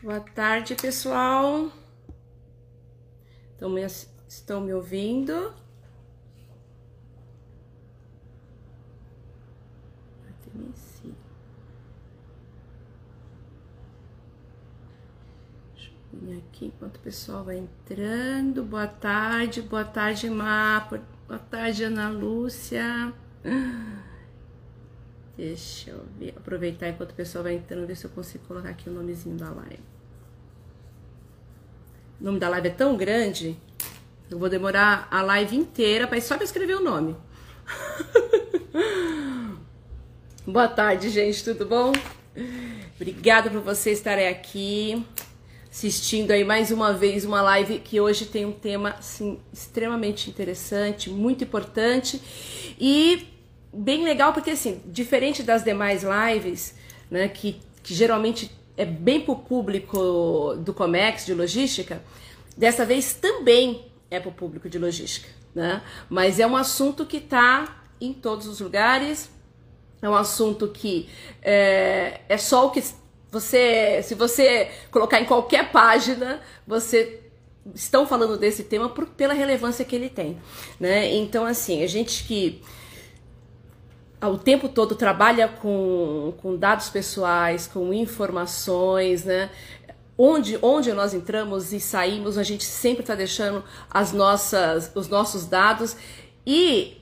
Boa tarde, pessoal. Estão me, estão me ouvindo? Aqui enquanto o pessoal vai entrando. Boa tarde, boa tarde, Má. Boa tarde, Ana Lúcia. Deixa eu ver, aproveitar enquanto o pessoal vai entrando, ver se eu consigo colocar aqui o nomezinho da live. O nome da live é tão grande, eu vou demorar a live inteira para só para escrever o nome. Boa tarde, gente, tudo bom? Obrigada por vocês estarem aqui assistindo aí mais uma vez uma live que hoje tem um tema assim, extremamente interessante, muito importante e bem legal porque assim, diferente das demais lives, né, que, que geralmente é bem para o público do Comex de logística, dessa vez também é para o público de logística, né? Mas é um assunto que está em todos os lugares, é um assunto que é, é só o que você, se você colocar em qualquer página, você estão falando desse tema por, pela relevância que ele tem, né? Então assim, a gente que o tempo todo trabalha com, com dados pessoais, com informações, né? Onde, onde nós entramos e saímos, a gente sempre está deixando as nossas, os nossos dados. E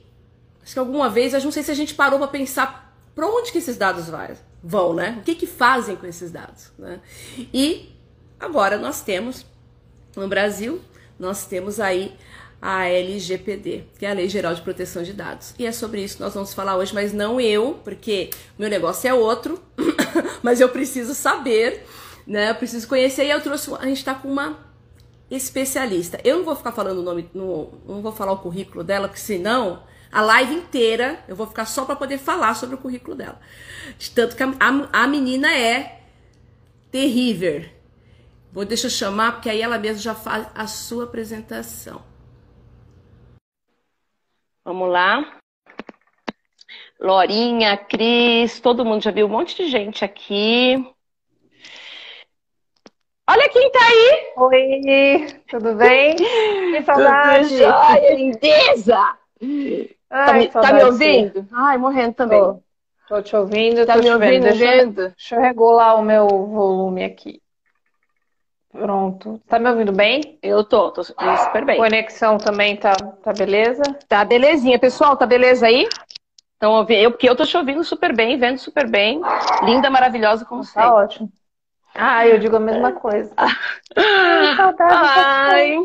acho que alguma vez, eu não sei se a gente parou para pensar para onde que esses dados vai, vão, né? O que, que fazem com esses dados, né? E agora nós temos, no Brasil, nós temos aí a LGPD, que é a Lei Geral de Proteção de Dados. E é sobre isso que nós vamos falar hoje, mas não eu, porque meu negócio é outro, mas eu preciso saber, né? Eu preciso conhecer e eu trouxe, a gente está com uma especialista. Eu não vou ficar falando o nome, não, não vou falar o currículo dela, porque senão a live inteira eu vou ficar só para poder falar sobre o currículo dela. De tanto que a, a, a menina é terrível. Vou deixar chamar, porque aí ela mesma já faz a sua apresentação. Vamos lá. Lorinha, Cris, todo mundo já viu um monte de gente aqui. Olha quem tá aí! Oi, tudo bem? Que saudade! Tudo jóia, lindeza! Ai, tá, me, tá me ouvindo? Ai, morrendo também. Tô, tô te ouvindo, tá tô me ouvindo, vendo. Deixa, deixa eu regular o meu volume aqui. Pronto. Tá me ouvindo bem? Eu tô, tô super bem. Conexão também tá, tá beleza? Tá belezinha. Pessoal, tá beleza aí? Então, eu, porque eu tô te ouvindo super bem, vendo super bem. Linda, maravilhosa como tá sempre. Tá ótimo. Ah, eu digo a mesma coisa. Ai.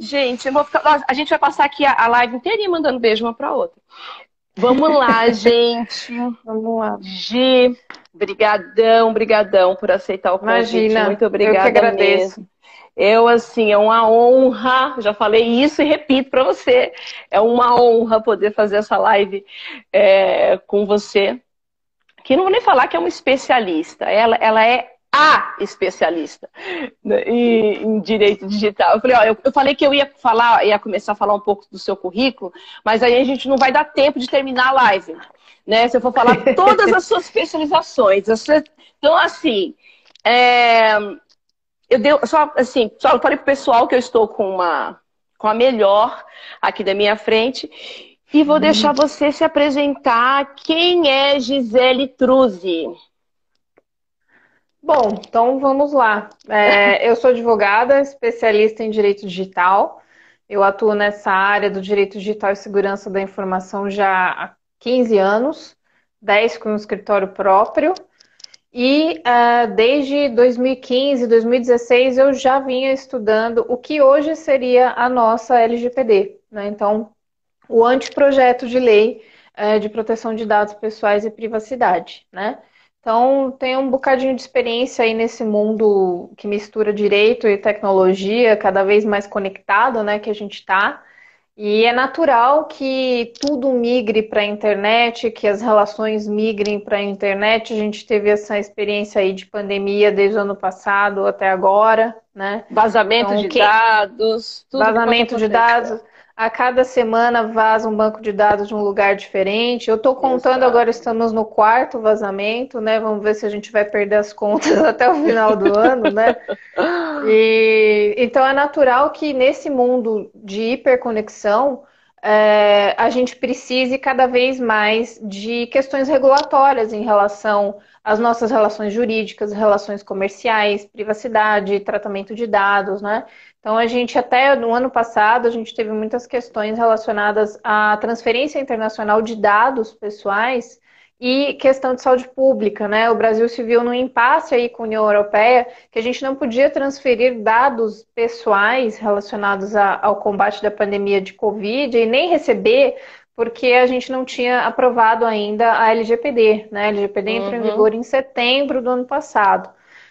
gente, ficar... a gente vai passar aqui a live inteirinha mandando beijo uma pra outra. Vamos lá, gente. Vamos lá. Gi, brigadão, brigadão por aceitar o convite. Imagina, Muito obrigada eu que agradeço. Mesmo. Eu, assim, é uma honra, já falei isso e repito para você, é uma honra poder fazer essa live é, com você, que não vou nem falar que é uma especialista, ela, ela é a especialista né, em, direito digital. Eu falei, ó, eu, eu, falei que eu ia falar, ia começar a falar um pouco do seu currículo, mas aí a gente não vai dar tempo de terminar a live, né? Se eu for falar todas as suas especializações. Então, assim, é, eu deu só assim, só falei pro pessoal que eu estou com uma com a melhor aqui da minha frente. E vou hum. deixar você se apresentar. Quem é Gisele Truzzi? Bom, então vamos lá. É, eu sou advogada, especialista em direito digital. Eu atuo nessa área do direito digital e segurança da informação já há 15 anos, 10 com um escritório próprio. E uh, desde 2015, 2016, eu já vinha estudando o que hoje seria a nossa LGPD. Né? Então, o anteprojeto de lei uh, de proteção de dados pessoais e privacidade. Né? Então, tem um bocadinho de experiência aí nesse mundo que mistura direito e tecnologia, cada vez mais conectado, né, que a gente está. E é natural que tudo migre para a internet, que as relações migrem para a internet. A gente teve essa experiência aí de pandemia desde o ano passado até agora, né? Vazamento então, de que... dados. Vazamento de dados. A cada semana vaza um banco de dados de um lugar diferente. Eu estou contando, Exato. agora estamos no quarto vazamento, né? Vamos ver se a gente vai perder as contas até o final do ano, né? E, então é natural que nesse mundo de hiperconexão é, a gente precise cada vez mais de questões regulatórias em relação às nossas relações jurídicas, relações comerciais, privacidade, tratamento de dados, né? Então a gente até no ano passado a gente teve muitas questões relacionadas à transferência internacional de dados pessoais e questão de saúde pública, né? O Brasil se viu num impasse aí com a União Europeia que a gente não podia transferir dados pessoais relacionados a, ao combate da pandemia de Covid e nem receber porque a gente não tinha aprovado ainda a LGPD, né? A LGPD entrou uhum. em vigor em setembro do ano passado.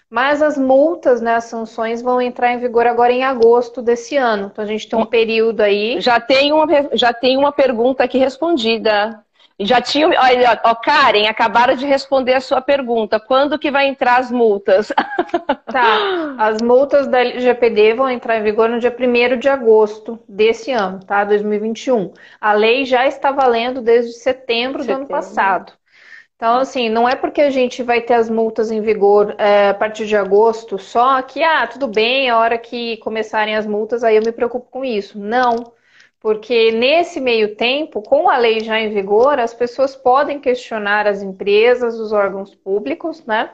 Mas as multas, né, as sanções vão entrar em vigor agora em agosto desse ano. Então a gente tem um período aí. Já tem uma, já tem uma pergunta aqui respondida. Já tinha. Olha, ó, Karen, acabaram de responder a sua pergunta. Quando que vai entrar as multas? Tá. As multas da LGPD vão entrar em vigor no dia 1 de agosto desse ano, tá? 2021. A lei já está valendo desde setembro, setembro. do ano passado. Então, assim, não é porque a gente vai ter as multas em vigor é, a partir de agosto só que, ah, tudo bem, a hora que começarem as multas, aí eu me preocupo com isso. Não. Porque nesse meio tempo, com a lei já em vigor, as pessoas podem questionar as empresas, os órgãos públicos, né?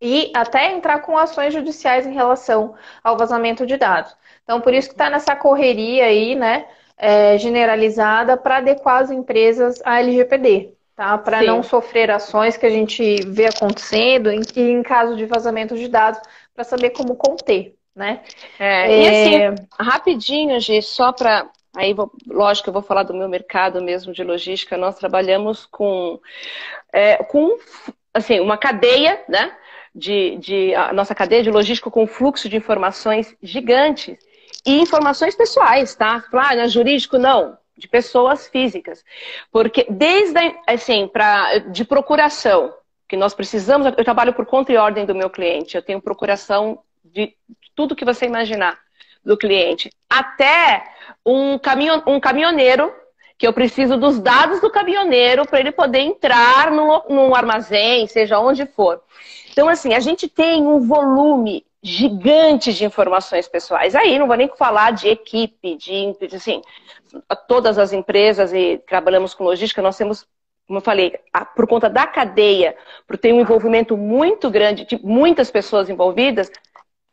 E até entrar com ações judiciais em relação ao vazamento de dados. Então, por isso que está nessa correria aí, né? É, generalizada para adequar as empresas à LGPD tá? Para não sofrer ações que a gente vê acontecendo em, em caso de vazamento de dados, para saber como conter, né? É, é... E assim, rapidinho, Gi, só para Aí, vou, lógico, eu vou falar do meu mercado mesmo de logística. Nós trabalhamos com, é, com assim, uma cadeia, né? De, de, a nossa cadeia de logística com fluxo de informações gigantes e informações pessoais, tá? Claro, ah, jurídico não de pessoas físicas. Porque desde, assim, pra, de procuração, que nós precisamos, eu trabalho por conta e ordem do meu cliente, eu tenho procuração de tudo que você imaginar do cliente, até um, caminho, um caminhoneiro, que eu preciso dos dados do caminhoneiro para ele poder entrar no, num armazém, seja onde for. Então, assim, a gente tem um volume gigante de informações pessoais. Aí não vou nem falar de equipe, de assim, todas as empresas e trabalhamos com logística, nós temos, como eu falei, por conta da cadeia, por ter um envolvimento muito grande de muitas pessoas envolvidas,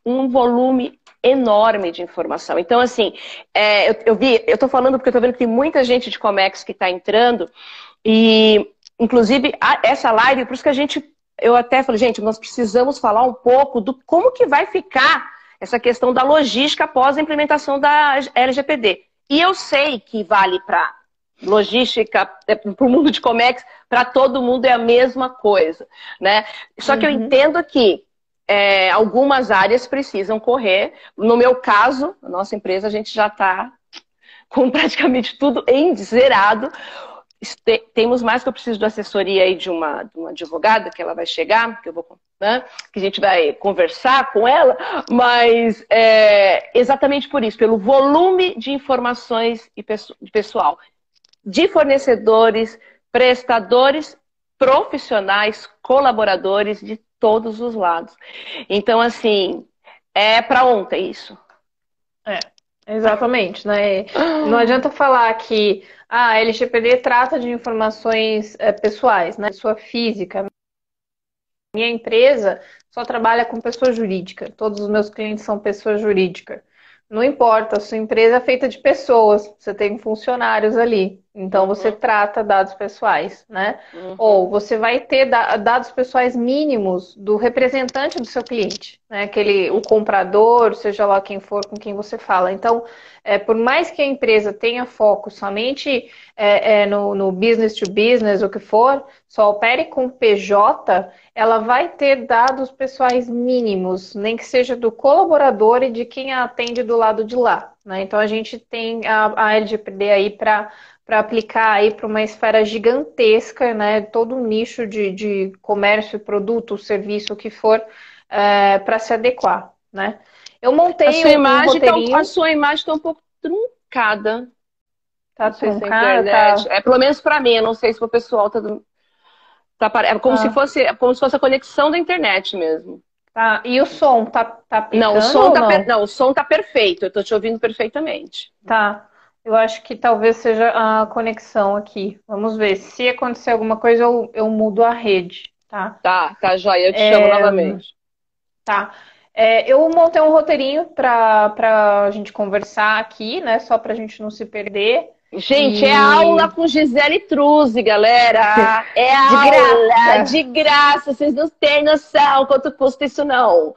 um volume enorme de informação. Então, assim, é, eu, eu, vi, eu estou falando porque eu estou vendo que tem muita gente de Comex que está entrando, e inclusive a, essa live, por isso que a gente, eu até falei, gente, nós precisamos falar um pouco do como que vai ficar essa questão da logística após a implementação da LGPD. E eu sei que vale para logística, é, para o mundo de Comex, para todo mundo é a mesma coisa, né? Só que uhum. eu entendo que é, algumas áreas precisam correr. No meu caso, a nossa empresa, a gente já está com praticamente tudo em zerado. Temos mais que eu preciso de assessoria aí de uma, de uma advogada, que ela vai chegar, que eu vou né? que a gente vai conversar com ela, mas é, exatamente por isso, pelo volume de informações e pessoal, de fornecedores, prestadores, profissionais, colaboradores de todos os lados. Então, assim, é para ontem isso. É, exatamente, né? Não adianta falar que ah, a LGPD trata de informações é, pessoais, né? Pessoa física, minha empresa só trabalha com pessoa jurídica. Todos os meus clientes são pessoa jurídica. Não importa, a sua empresa é feita de pessoas, você tem funcionários ali. Então você uhum. trata dados pessoais, né? Uhum. Ou você vai ter dados pessoais mínimos do representante do seu cliente, né? Aquele, o comprador, seja lá quem for com quem você fala. Então, é, por mais que a empresa tenha foco somente é, é, no, no business to business, o que for, só opere com PJ, ela vai ter dados pessoais mínimos, nem que seja do colaborador e de quem a atende do lado de lá. Né? Então a gente tem a, a LGPD aí para para aplicar aí para uma esfera gigantesca, né? Todo um nicho de, de comércio, produto, serviço, o que for, é, para se adequar, né? Eu montei a sua um imagem tá, A sua imagem está um pouco truncada. Tá truncada? Tá... É pelo menos para mim, eu não sei se o pessoal tá, tá é como ah. se fosse, é como se fosse a conexão da internet mesmo. Tá. E o som tá tá Não, o som tá não? não, o som tá perfeito. Eu tô te ouvindo perfeitamente. Tá. Eu acho que talvez seja a conexão aqui. Vamos ver. Se acontecer alguma coisa, eu, eu mudo a rede, tá? Tá, tá, joia. Eu te é... chamo novamente. Tá. É, eu montei um roteirinho para a gente conversar aqui, né? Só para a gente não se perder. Gente, e... é aula com Gisele Truzzi, galera. É de aula graça. de graça. Vocês não têm noção quanto custa isso, não.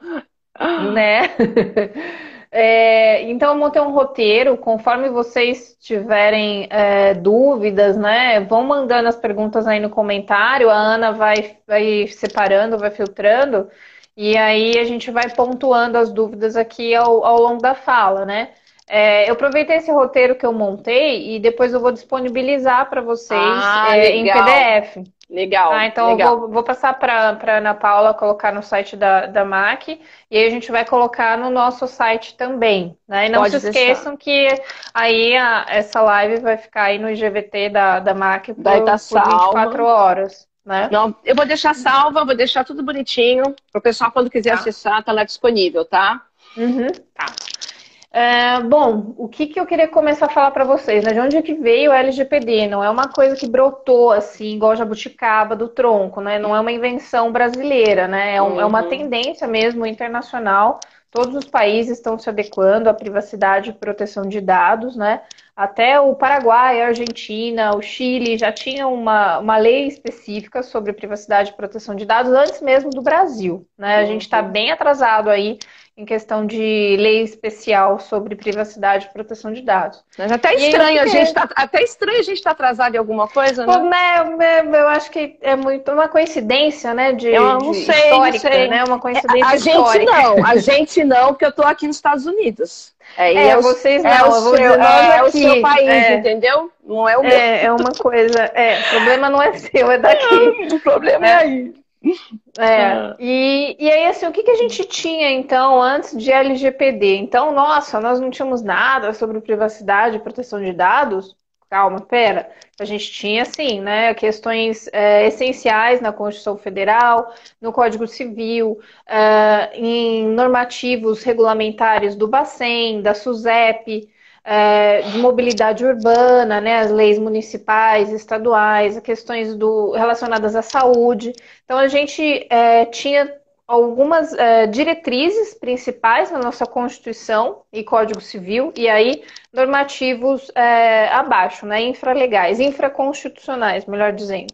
Né? É, então, eu montei um roteiro. Conforme vocês tiverem é, dúvidas, né? Vão mandando as perguntas aí no comentário. A Ana vai, vai separando, vai filtrando. E aí a gente vai pontuando as dúvidas aqui ao, ao longo da fala, né? É, eu aproveitei esse roteiro que eu montei e depois eu vou disponibilizar para vocês ah, é, em PDF. Legal. Tá? Então legal. eu vou, vou passar para a Ana Paula colocar no site da, da MAC e aí a gente vai colocar no nosso site também. Né? E não Pode se esqueçam que aí a, essa live vai ficar aí no IGVT da, da MAC por, vai tá por 24 horas. Né? Não, eu vou deixar salva, vou deixar tudo bonitinho para o pessoal quando quiser tá. acessar, tá lá disponível, tá? Uhum, tá. É, bom, o que, que eu queria começar a falar para vocês, né? De onde é que veio o LGPD? Não é uma coisa que brotou assim, igual jabuticaba do tronco, né? Não é uma invenção brasileira, né? É, um, uhum. é uma uhum. tendência mesmo internacional. Todos os países estão se adequando à privacidade e proteção de dados, né? Até o Paraguai, a Argentina, o Chile já tinham uma, uma lei específica sobre privacidade e proteção de dados antes mesmo do Brasil, né? A gente está uhum. bem atrasado aí em questão de lei especial sobre privacidade e proteção de dados. Mas até estranho, a gente tá, até estranho a gente estar tá atrasado em alguma coisa, né? né? Eu acho que é muito uma coincidência, né? De, eu não de sei, histórica, não sei. né? Uma coincidência a histórica. gente não, a gente não, porque eu tô aqui nos Estados Unidos. É, é, é vocês não, é o, seu, é, o seu país, é. entendeu? Não é o meu. É, é uma coisa. É, o problema não é seu, é daqui. o problema é, é aí. É, ah. e, e aí, assim, o que, que a gente tinha, então, antes de LGPD? Então, nossa, nós não tínhamos nada sobre privacidade e proteção de dados? Calma, pera. A gente tinha, sim, né, questões é, essenciais na Constituição Federal, no Código Civil, é, em normativos regulamentares do Bacen, da SUSEP, é, de mobilidade urbana, né, as leis municipais, estaduais, questões do, relacionadas à saúde. Então, a gente é, tinha algumas é, diretrizes principais na nossa Constituição e Código Civil, e aí normativos é, abaixo, né, infralegais, infraconstitucionais, melhor dizendo.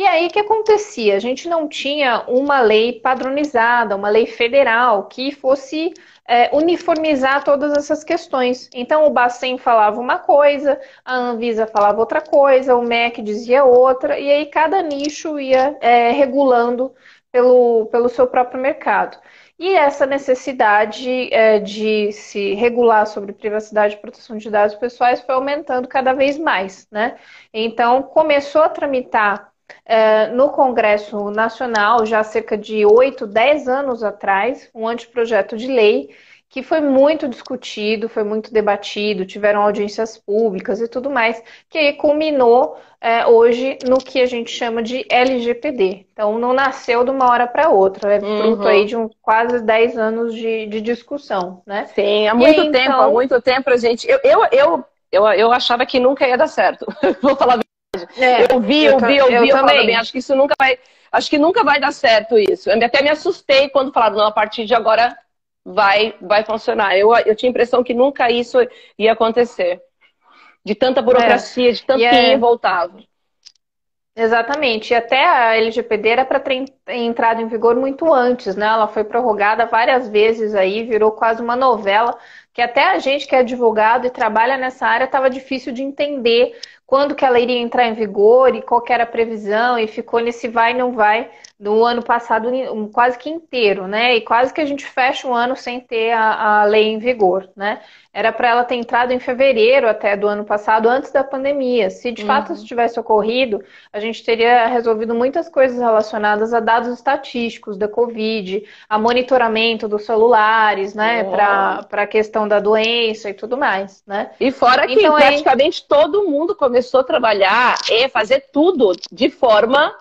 E aí o que acontecia? A gente não tinha uma lei padronizada, uma lei federal que fosse é, uniformizar todas essas questões. Então, o Bacen falava uma coisa, a Anvisa falava outra coisa, o MEC dizia outra, e aí cada nicho ia é, regulando pelo, pelo seu próprio mercado. E essa necessidade é, de se regular sobre privacidade e proteção de dados pessoais foi aumentando cada vez mais, né? Então, começou a tramitar no Congresso Nacional, já há cerca de 8, 10 anos atrás, um anteprojeto de lei que foi muito discutido, foi muito debatido, tiveram audiências públicas e tudo mais, que aí culminou é, hoje no que a gente chama de LGPD. Então, não nasceu de uma hora para outra, é fruto uhum. aí de um, quase 10 anos de, de discussão, né? Sim, há muito aí, tempo, então... há muito tempo a gente... Eu, eu, eu, eu, eu achava que nunca ia dar certo, vou falar é, eu vi, eu, vi, eu, eu vi, eu, também. Bem, acho que isso nunca vai, acho que nunca vai dar certo isso. Eu até me assustei quando falaram, não, a partir de agora vai, vai funcionar. Eu, eu tinha a impressão que nunca isso ia acontecer. De tanta burocracia, é. de tanto yeah. que é voltava. Exatamente. E até a LGPD era para ter entrado em vigor muito antes, né? Ela foi prorrogada várias vezes aí, virou quase uma novela, que até a gente que é advogado e trabalha nessa área estava difícil de entender quando que ela iria entrar em vigor e qual era a previsão, e ficou nesse vai não vai do ano passado quase que inteiro, né? E quase que a gente fecha um ano sem ter a, a lei em vigor, né? Era para ela ter entrado em fevereiro até do ano passado, antes da pandemia. Se de uhum. fato isso tivesse ocorrido, a gente teria resolvido muitas coisas relacionadas a dados estatísticos da Covid, a monitoramento dos celulares, né? Para a questão da doença e tudo mais, né? E fora que então, praticamente aí... todo mundo começou a trabalhar e fazer tudo de forma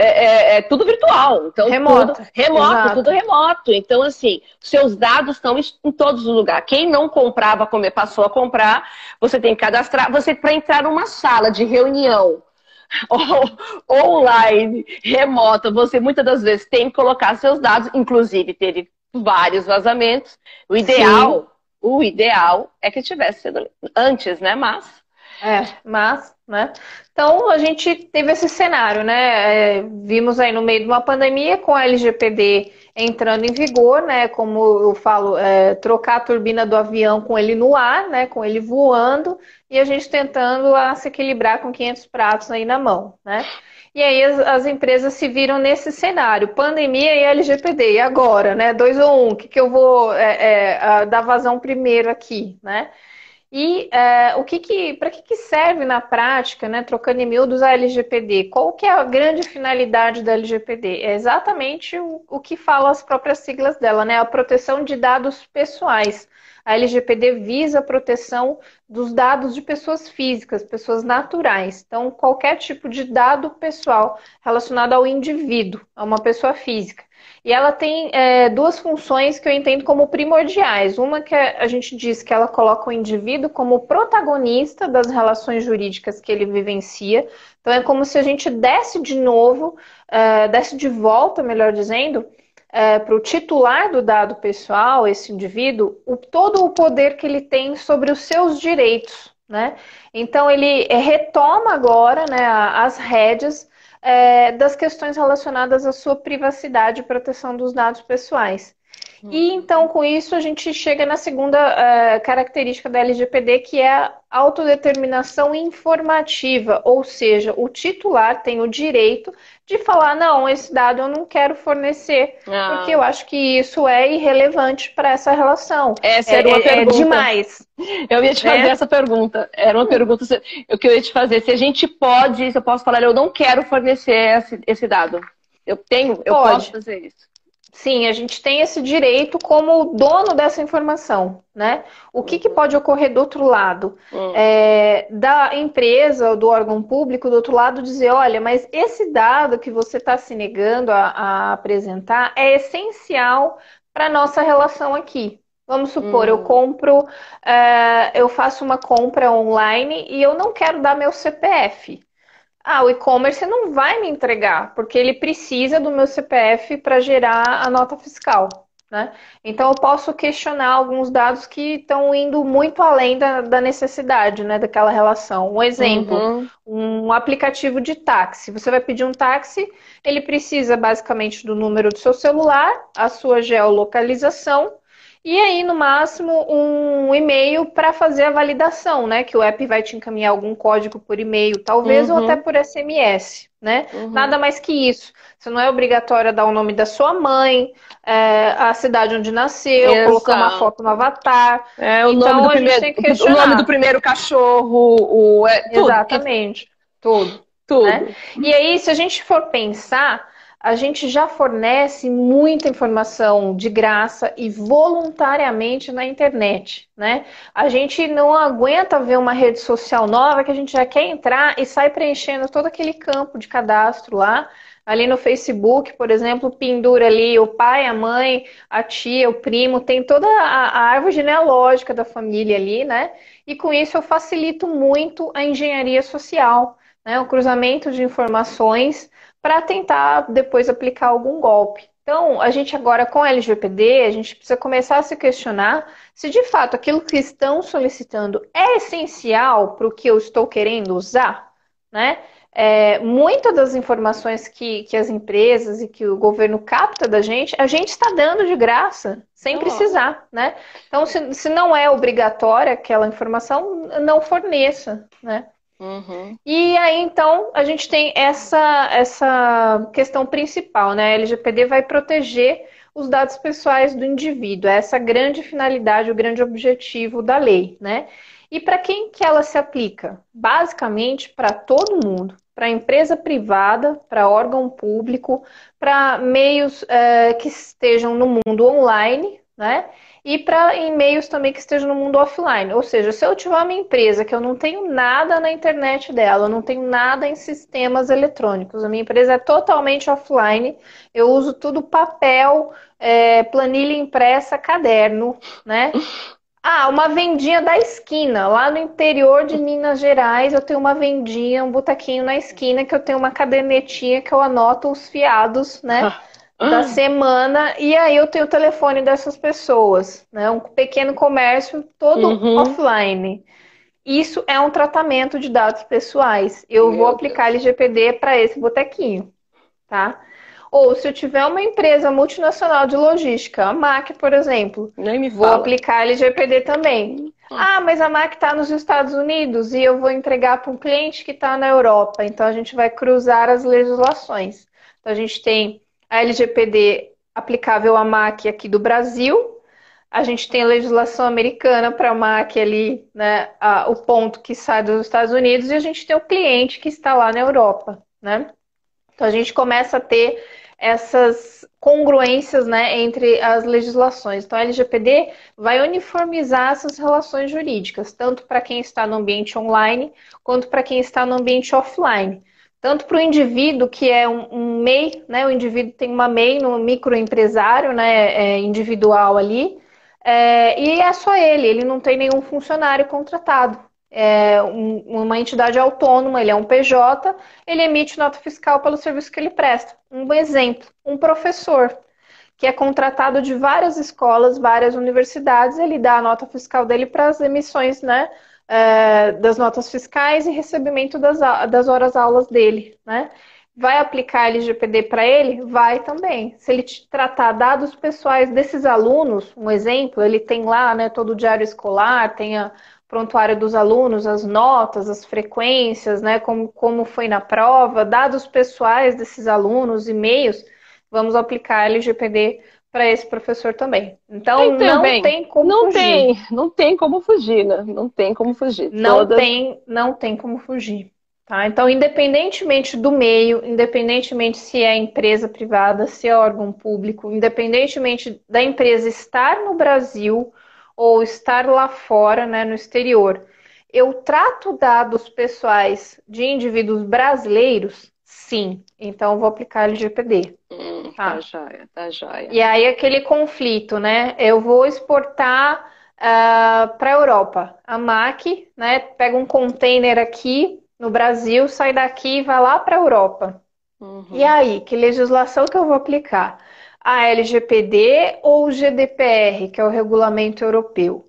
é, é, é, tudo virtual. Então, remoto. Tudo, remoto, Exato. tudo remoto. Então, assim, seus dados estão em todos os lugares. Quem não comprava, como passou a comprar, você tem que cadastrar. Você, para entrar numa sala de reunião online, remota, você muitas das vezes tem que colocar seus dados, inclusive teve vários vazamentos. O ideal, Sim. o ideal é que tivesse sido antes, né? Mas. É, mas, né? Então a gente teve esse cenário, né? É, vimos aí no meio de uma pandemia com a LGPD entrando em vigor, né? Como eu falo, é, trocar a turbina do avião com ele no ar, né? Com ele voando e a gente tentando a se equilibrar com 500 pratos aí na mão, né? E aí as, as, empresas se viram nesse cenário, pandemia e LGPD. E agora, né? Dois ou um, o que, que eu vou é, é, dar vazão primeiro aqui, né? E é, o que, que para que, que, serve na prática, né, trocando em miúdos a LGPD? Qual que é a grande finalidade da LGPD? É exatamente o, o que falam as próprias siglas dela, né? A proteção de dados pessoais. A LGPD visa a proteção dos dados de pessoas físicas, pessoas naturais. Então, qualquer tipo de dado pessoal relacionado ao indivíduo, a uma pessoa física. E ela tem é, duas funções que eu entendo como primordiais. Uma que a gente diz que ela coloca o indivíduo como protagonista das relações jurídicas que ele vivencia. Então é como se a gente desse de novo, é, desse de volta, melhor dizendo, é, para o titular do dado pessoal, esse indivíduo, o, todo o poder que ele tem sobre os seus direitos. Né? Então ele retoma agora né, as rédeas é, das questões relacionadas à sua privacidade e proteção dos dados pessoais. E então, com isso, a gente chega na segunda uh, característica da LGPD, que é a autodeterminação informativa, ou seja, o titular tem o direito de falar: não, esse dado eu não quero fornecer, ah. porque eu acho que isso é irrelevante para essa relação. Essa era uma é, é pergunta. É demais. Eu ia te fazer é? essa pergunta. Era uma pergunta o que eu ia te fazer. Se a gente pode, se eu posso falar, eu não quero fornecer esse, esse dado. Eu tenho, eu pode. posso fazer isso. Sim, a gente tem esse direito como dono dessa informação, né? O que, que pode ocorrer do outro lado? Hum. É, da empresa ou do órgão público, do outro lado, dizer, olha, mas esse dado que você está se negando a, a, apresentar é essencial para a nossa relação aqui. Vamos supor, hum. eu compro, uh, eu faço uma compra online e eu não quero dar meu CPF. Ah, o e-commerce não vai me entregar, porque ele precisa do meu CPF para gerar a nota fiscal. Né? Então eu posso questionar alguns dados que estão indo muito além da, da, necessidade, né, daquela relação. Um exemplo, uhum. um aplicativo de táxi. Você vai pedir um táxi, ele precisa basicamente do número do seu celular, a sua geolocalização e aí, no máximo, um e-mail para fazer a validação, né? Que o app vai te encaminhar algum código por e-mail, talvez, uhum. ou até por SMS, né? Uhum. Nada mais que isso. Você não é obrigatório a dar o nome da sua mãe, é, a cidade onde nasceu, Exato. colocar uma foto no avatar. É, o, então, nome do primeiro, o nome do primeiro cachorro, o, é, tudo. Exatamente. Tudo. Tudo. Né? E aí, se a gente for pensar a gente já fornece muita informação de graça e voluntariamente na internet, né? A gente não aguenta ver uma rede social nova que a gente já quer entrar e sai preenchendo todo aquele campo de cadastro lá. Ali no Facebook, por exemplo, pendura ali o pai, a mãe, a tia, o primo, tem toda a, a árvore genealógica da família ali, né? E com isso eu facilito muito a engenharia social, né? O cruzamento de informações para tentar depois aplicar algum golpe. Então, a gente agora com a LGPD, a gente precisa começar a se questionar se de fato aquilo que estão solicitando é essencial para o que eu estou querendo usar, né? É, muitas das informações que, que as empresas e que o governo capta da gente, a gente está dando de graça, sem oh. precisar, né? Então, se, se não é obrigatória aquela informação, não forneça, né? Uhum. E aí, então, a gente tem essa, essa questão principal, né? A LGPD vai proteger os dados pessoais do indivíduo. Essa é grande finalidade, o grande objetivo da lei, né? E para quem que ela se aplica? Basicamente para todo mundo, para empresa privada, para órgão público, para meios é, que estejam no mundo online, né? E para e-mails também que estejam no mundo offline. Ou seja, se eu tiver uma empresa que eu não tenho nada na internet dela, eu não tenho nada em sistemas eletrônicos, a minha empresa é totalmente offline, eu uso tudo papel, é, planilha impressa, caderno, né? Ah, uma vendinha da esquina. Lá no interior de Minas Gerais, eu tenho uma vendinha, um botequinho na esquina que eu tenho uma cadernetinha que eu anoto os fiados, né? Da semana, e aí eu tenho o telefone dessas pessoas, né? Um pequeno comércio todo uhum. offline. Isso é um tratamento de dados pessoais. Eu Meu vou aplicar Deus. LGPD para esse botequinho, tá? Ou se eu tiver uma empresa multinacional de logística, a MAC, por exemplo, vou aplicar LGPD também. Ah. ah, mas a MAC está nos Estados Unidos e eu vou entregar para um cliente que está na Europa. Então a gente vai cruzar as legislações. Então a gente tem a LGPD aplicável à MAC aqui do Brasil. A gente tem a legislação americana para a MAC ali, né, a, o ponto que sai dos Estados Unidos, e a gente tem o cliente que está lá na Europa, né? Então a gente começa a ter essas congruências né, entre as legislações. Então, a LGPD vai uniformizar essas relações jurídicas, tanto para quem está no ambiente online, quanto para quem está no ambiente offline tanto para o indivíduo que é um, um, MEI, né? O indivíduo tem uma MEI no microempresário, né? É, individual ali, é, e é só ele, ele não tem nenhum funcionário contratado. É um, uma entidade autônoma, ele é um PJ, ele emite nota fiscal pelo serviço que ele presta. Um exemplo, um professor que é contratado de várias escolas, várias universidades, ele dá a nota fiscal dele para as emissões, né? É, das notas fiscais e recebimento das, das horas aulas dele, né? Vai aplicar LGPD para ele? Vai também. Se ele tratar dados pessoais desses alunos, um exemplo, ele tem lá né, todo o diário escolar, tem a prontuário dos alunos, as notas, as frequências, né, como, como foi na prova, dados pessoais desses alunos, e-mails, vamos aplicar LGPD para esse professor também. Então, então não bem, tem como não fugir. Tem, não tem como fugir, né? Não tem como fugir. Não Todas... tem, não tem como fugir. Tá? Então, independentemente do meio, independentemente se é empresa privada, se é órgão público, independentemente da empresa estar no Brasil ou estar lá fora, né, no exterior, eu trato dados pessoais de indivíduos brasileiros Sim, então vou aplicar LGPD. Hum, tá. tá joia, tá joia. E aí aquele conflito, né? Eu vou exportar uh, ah, para a Europa. A MAC, né? Pega um container aqui no Brasil, sai daqui e vai lá para a Europa. Uhum. E aí, que legislação que eu vou aplicar? A LGPD ou o GDPR, que é o regulamento europeu?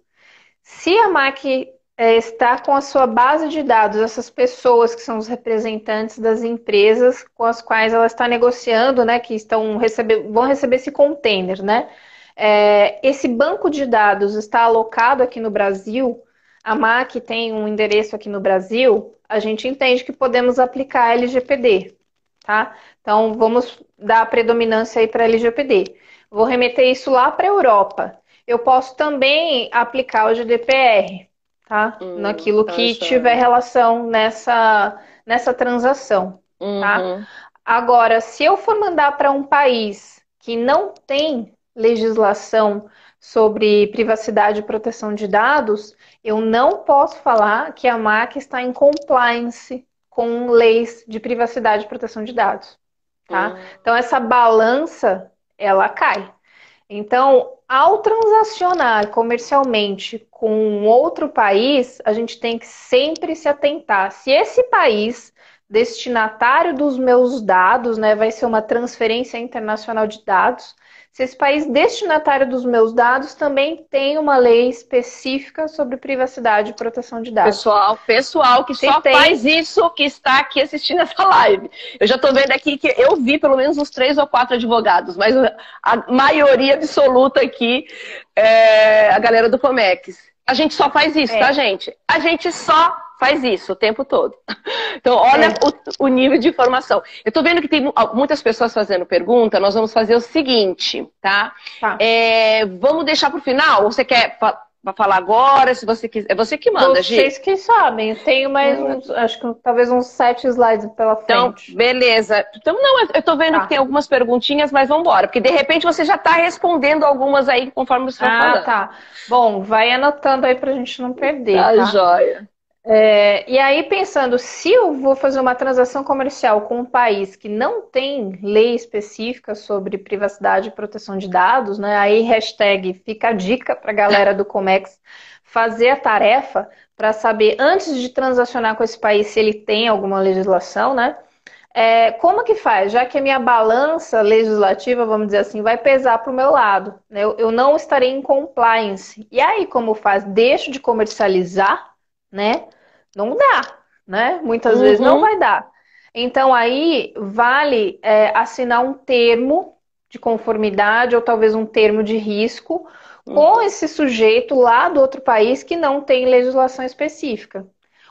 Se a MAC é, está com a sua base de dados, essas pessoas que são os representantes das empresas com as quais ela está negociando, né, que estão receber, vão receber esse container, né? É, esse banco de dados está alocado aqui no Brasil, a MAC tem um endereço aqui no Brasil, a gente entende que podemos aplicar LGPD, tá? Então, vamos dar a predominância aí para LGPD. Vou remeter isso lá para a Europa. Eu posso também aplicar o GDPR, tá? Hum, Naquilo tá que tiver relação nessa, nessa transação, tá? uhum. tá? Agora, se eu for mandar para um país que não tem legislação sobre privacidade e proteção de dados, eu não posso falar que a MAC está em compliance com leis de privacidade e proteção de dados, tá? Uhum. Então essa balança ela cai. Então, ao transacionar comercialmente com outro país, a gente tem que sempre se atentar. Se esse país destinatário dos meus dados, né, vai ser uma transferência internacional de dados, se esse país destinatário dos meus dados também tem uma lei específica sobre privacidade e proteção de dados. Pessoal, pessoal que se só tem... faz isso que está aqui assistindo essa live. Eu já estou vendo aqui que eu vi pelo menos uns três ou quatro advogados, mas a maioria absoluta aqui é a galera do Comex. A gente só faz isso, é. tá, gente? A gente só faz isso o tempo todo. Então, olha é. o, o, nível de informação. Eu tô vendo que tem muitas pessoas fazendo pergunta, nós vamos fazer o seguinte, tá? tá. É, vamos deixar pro final? Ou você quer para falar agora, se você quiser. É você que manda, Gi. Vocês que sabem. Eu tenho mais uns, acho que talvez uns sete slides pela então, frente. Então, beleza. Então, não, eu tô vendo tá. que tem algumas perguntinhas, mas vamos embora. Porque de repente você já está respondendo algumas aí conforme você vai ah, falando. Ah, tá. Bom, vai anotando aí pra gente não perder. Tá, tá? joia. É, e aí, pensando, se eu vou fazer uma transação comercial com um país que não tem lei específica sobre privacidade e proteção de dados, né? Aí, hashtag fica a dica para a galera do Comex fazer a tarefa para saber, antes de transacionar com esse país, se ele tem alguma legislação, né? É, como que faz? Já que a minha balança legislativa, vamos dizer assim, vai pesar para o meu lado, né? eu, eu não estarei em compliance. E aí, como faz? Deixo de comercializar, né? não dá, né? Muitas uhum. vezes não vai dar. Então aí vale é, assinar um termo de conformidade ou talvez um termo de risco uhum. com esse sujeito lá do outro país que não tem legislação específica,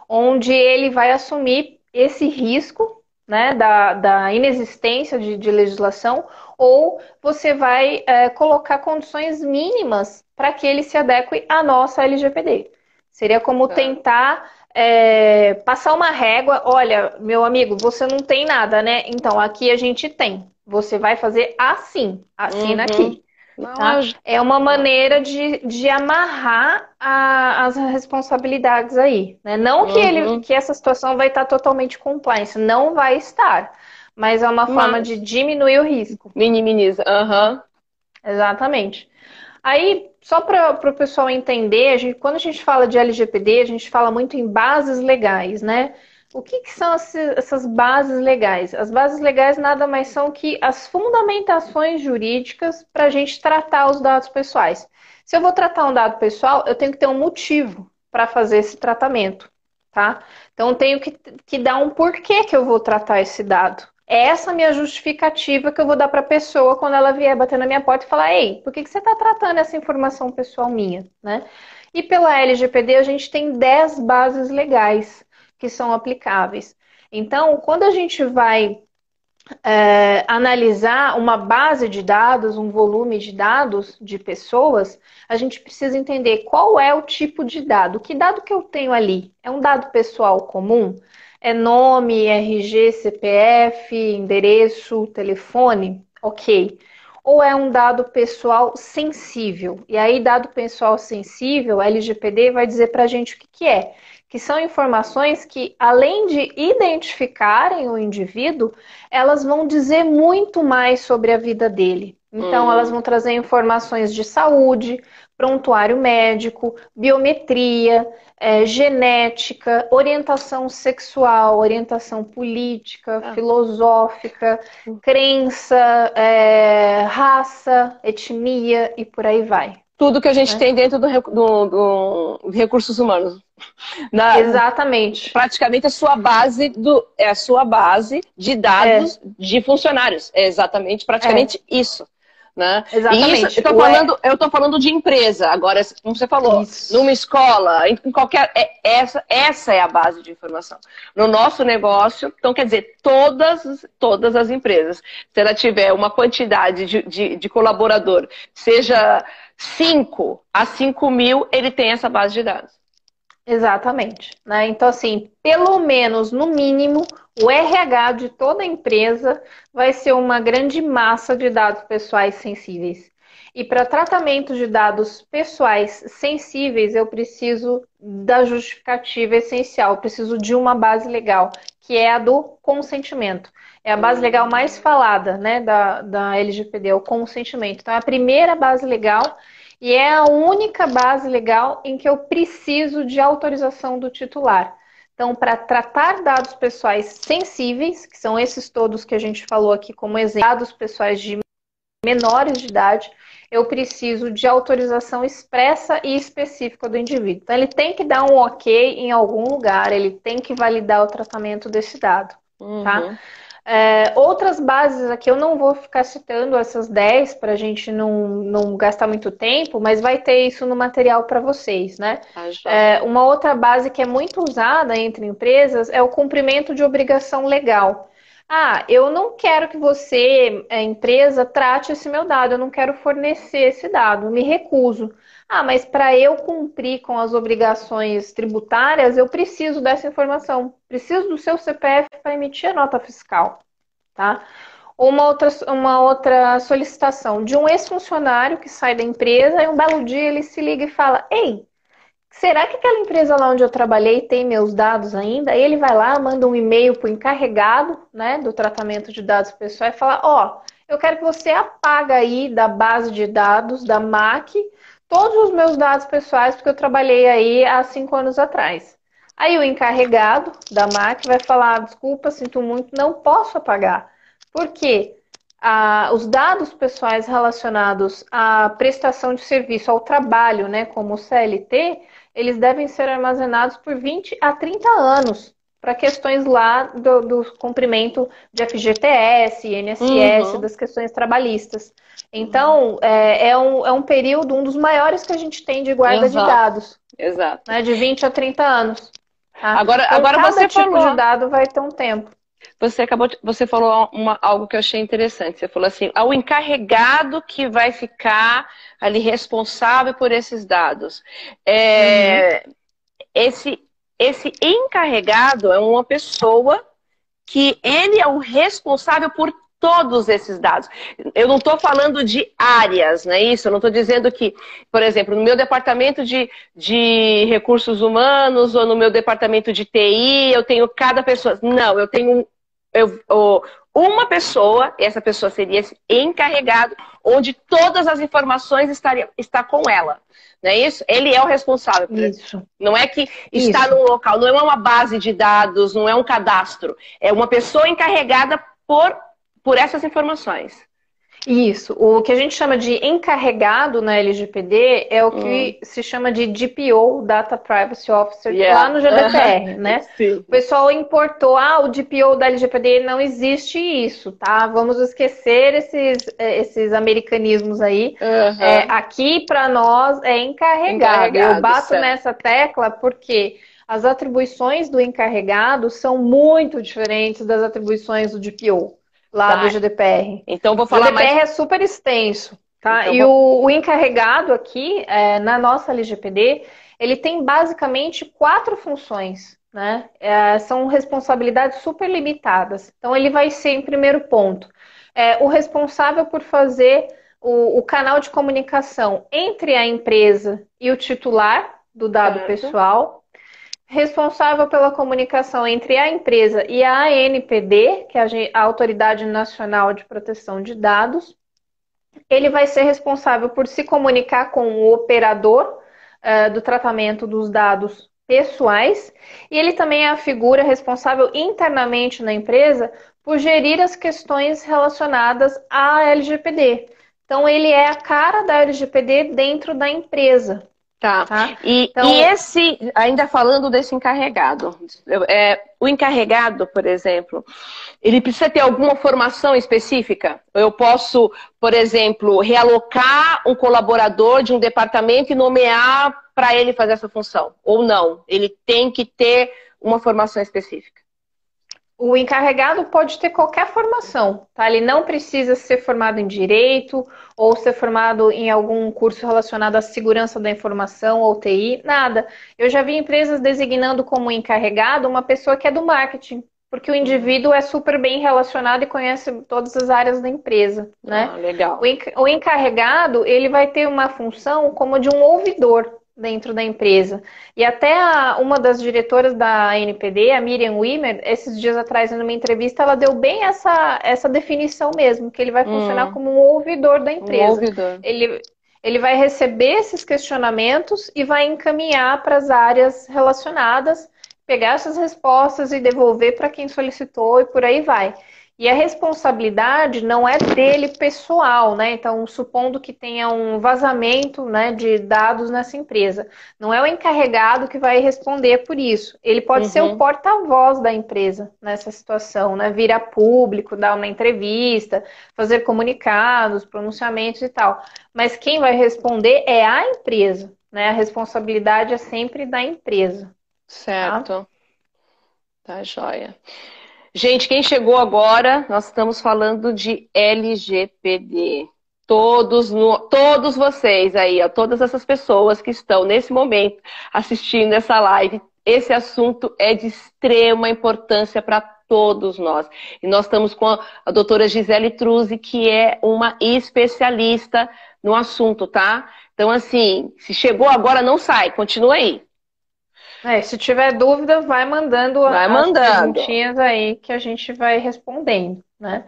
onde ele vai assumir esse risco né, da, da inexistência de, de legislação, ou você vai é, colocar condições mínimas para que ele se adeque à nossa LGPD. Seria como tá. tentar é, passar uma régua, olha, meu amigo, você não tem nada, né? Então aqui a gente tem. Você vai fazer assim, assina uhum. aqui. Tá? É uma maneira de, de amarrar a, as responsabilidades aí. Né? Não que, ele, uhum. que essa situação vai estar totalmente compliance, não vai estar. Mas é uma mas... forma de diminuir o risco. Minimiza. Uhum. Exatamente. Aí, só para o pessoal entender, a gente, quando a gente fala de LGPD, a gente fala muito em bases legais, né? O que, que são essas bases legais? As bases legais nada mais são que as fundamentações jurídicas para a gente tratar os dados pessoais. Se eu vou tratar um dado pessoal, eu tenho que ter um motivo para fazer esse tratamento, tá? Então, eu tenho que, que dar um porquê que eu vou tratar esse dado. É essa minha justificativa que eu vou dar para a pessoa quando ela vier bater na minha porta e falar: Ei, por que, que você está tratando essa informação pessoal minha? Né? E pela LGPD, a gente tem 10 bases legais que são aplicáveis. Então, quando a gente vai é, analisar uma base de dados, um volume de dados de pessoas, a gente precisa entender qual é o tipo de dado. Que dado que eu tenho ali? É um dado pessoal comum? É nome, RG, CPF, endereço, telefone? Ok. Ou é um dado pessoal sensível? E aí, dado pessoal sensível, LGPD vai dizer para a gente o que, que é. Que são informações que, além de identificarem o indivíduo, elas vão dizer muito mais sobre a vida dele. Então, hum. elas vão trazer informações de saúde, prontuário médico, biometria, é, genética, orientação sexual, orientação política, ah. filosófica, crença, é, raça, etnia e por aí vai. Tudo que a gente é. tem dentro do, do, do, recursos humanos. Na, Exatamente. Praticamente a sua base do, é a sua base de dados é. de funcionários. É exatamente, praticamente é. isso. Né? Exatamente. Isso, eu, tô falando, eu tô falando de empresa, agora, como você falou, Isso. numa escola, em, qualquer. É, essa, essa é a base de informação. No nosso negócio, então quer dizer, todas, todas as empresas, se ela tiver uma quantidade de, de, de colaborador, seja 5 a 5 mil, ele tem essa base de dados. Exatamente. Né? Então, assim, pelo menos, no mínimo, o RH de toda empresa vai ser uma grande massa de dados pessoais sensíveis. E para tratamento de dados pessoais sensíveis, eu preciso da justificativa essencial, eu preciso de uma base legal, que é a do consentimento. É a base legal mais falada né, da, da LGPD, é o consentimento. Então, é a primeira base legal e é a única base legal em que eu preciso de autorização do titular. Então, para tratar dados pessoais sensíveis, que são esses todos que a gente falou aqui como exemplo, dados pessoais de menores de idade, eu preciso de autorização expressa e específica do indivíduo. Então, ele tem que dar um ok em algum lugar, ele tem que validar o tratamento desse dado, tá? uhum. tá? É, outras bases aqui, eu não vou ficar citando essas 10 para a gente não, não gastar muito tempo, mas vai ter isso no material para vocês, né? Ah, é, uma outra base que é muito usada entre empresas é o cumprimento de obrigação legal. Ah, eu não quero que você, a empresa, trate esse meu dado, eu não quero fornecer esse dado, me recuso. Ah, mas para eu cumprir com as obrigações tributárias, eu preciso dessa informação. Preciso do seu CPF para emitir a nota fiscal, tá? Uma outra, uma outra solicitação de um ex-funcionário que sai da empresa e um belo dia ele se liga e fala: Ei, será que aquela empresa lá onde eu trabalhei tem meus dados ainda? Aí ele vai lá, manda um e-mail para o encarregado né, do tratamento de dados pessoais e fala: Ó, oh, eu quero que você apaga aí da base de dados da MAC todos os meus dados pessoais, porque eu trabalhei aí há cinco anos atrás. Aí o encarregado da máquina vai falar: desculpa, sinto muito, não posso apagar. Por quê? Ah, os dados pessoais relacionados à prestação de serviço, ao trabalho, né, como o CLT, eles devem ser armazenados por 20 a 30 anos para questões lá do, do, cumprimento de FGTS, INSS, uhum. das questões trabalhistas. Então, é, é, um, é um período, um dos maiores que a gente tem de guarda Exato. de dados. Exato. Né, de 20 a 30 anos. Tá? Agora, agora cada você tipo falou... de dado vai ter um tempo. Você acabou, de, você falou uma, algo que eu achei interessante. Você falou assim, ao encarregado que vai ficar ali responsável por esses dados. É, uhum. Esse esse encarregado é uma pessoa que ele é o responsável por todos esses dados. Eu não estou falando de áreas, não é isso? Eu não estou dizendo que, por exemplo, no meu departamento de, de recursos humanos ou no meu departamento de TI, eu tenho cada pessoa. Não, eu tenho eu, uma pessoa, essa pessoa seria esse encarregado, onde todas as informações estariam está com ela. Não é isso? Ele é o responsável por isso. Não é que está isso. num local, não é uma base de dados, não é um cadastro. É uma pessoa encarregada por, por essas informações. Isso. O que a gente chama de encarregado na LGPD é o que hum. se chama de DPO, Data Privacy Officer, yeah. lá no GDPR, né? Sim. O pessoal importou, ah, o DPO da LGPD não existe isso, tá? Vamos esquecer esses, eh, esses americanismos aí. Uhum. É, aqui, para nós, é encarregado. encarregado Eu bato certo. nessa tecla porque as atribuições do encarregado são muito diferentes das atribuições do DPO lá tá. do GDPR. Então vou falar o GDPR mais... é super extenso, tá? Então, e vou... o, o, encarregado aqui, é, na nossa LGPD, ele tem basicamente quatro funções, né? É, são responsabilidades super limitadas. Então ele vai ser, em primeiro ponto, é, o responsável por fazer o, o canal de comunicação entre a empresa e o titular do dado certo. pessoal responsável pela comunicação entre a empresa e a ANPD, que é a Autoridade Nacional de Proteção de Dados. Ele vai ser responsável por se comunicar com o operador uh, do tratamento dos dados pessoais e ele também é a figura responsável internamente na empresa por gerir as questões relacionadas à LGPD. Então, ele é a cara da LGPD dentro da empresa. Tá. tá? E, então... e esse, ainda falando desse encarregado, é, o encarregado, por exemplo, ele precisa ter alguma formação específica? Eu posso, por exemplo, realocar um colaborador de um departamento e nomear para ele fazer essa função? Ou não? Ele tem que ter uma formação específica? O encarregado pode ter qualquer formação, tá? Ele não precisa ser formado em direito ou ser formado em algum curso relacionado à segurança da informação ou TI, nada. Eu já vi empresas designando como encarregado uma pessoa que é do marketing, porque o indivíduo é super bem relacionado e conhece todas as áreas da empresa, né? Ah, legal. O encarregado, ele vai ter uma função como de um ouvidor dentro da empresa. E até a, uma das diretoras da NPD, a Miriam Wimmer, esses dias atrás, numa entrevista, ela deu bem essa, essa definição mesmo, que ele vai funcionar hum. como um ouvidor da empresa. Um ouvidor. Ele, ele vai receber esses questionamentos e vai encaminhar para as áreas relacionadas, pegar essas respostas e devolver para quem solicitou e por aí vai. E a responsabilidade não é dele pessoal, né? Então, supondo que tenha um vazamento né, de dados nessa empresa, não é o encarregado que vai responder por isso. Ele pode uhum. ser o uhum. porta-voz da empresa nessa situação, né? Vir a público, dar uma entrevista, fazer comunicados, pronunciamentos e tal. Mas quem vai responder é a empresa, né? A responsabilidade é sempre da empresa. Certo. Tá, tá joia. Gente, quem chegou agora, nós estamos falando de LGPD. Todos, no, todos vocês aí, ó, todas essas pessoas que estão nesse momento assistindo essa live, esse assunto é de extrema importância para todos nós. E nós estamos com a, doutora Gisele Truzzi, que é uma especialista no assunto, tá? Então, assim, se chegou agora, não sai, continua aí. É, se tiver dúvida, vai mandando vai as mandando. perguntinhas aí que a gente vai respondendo, né?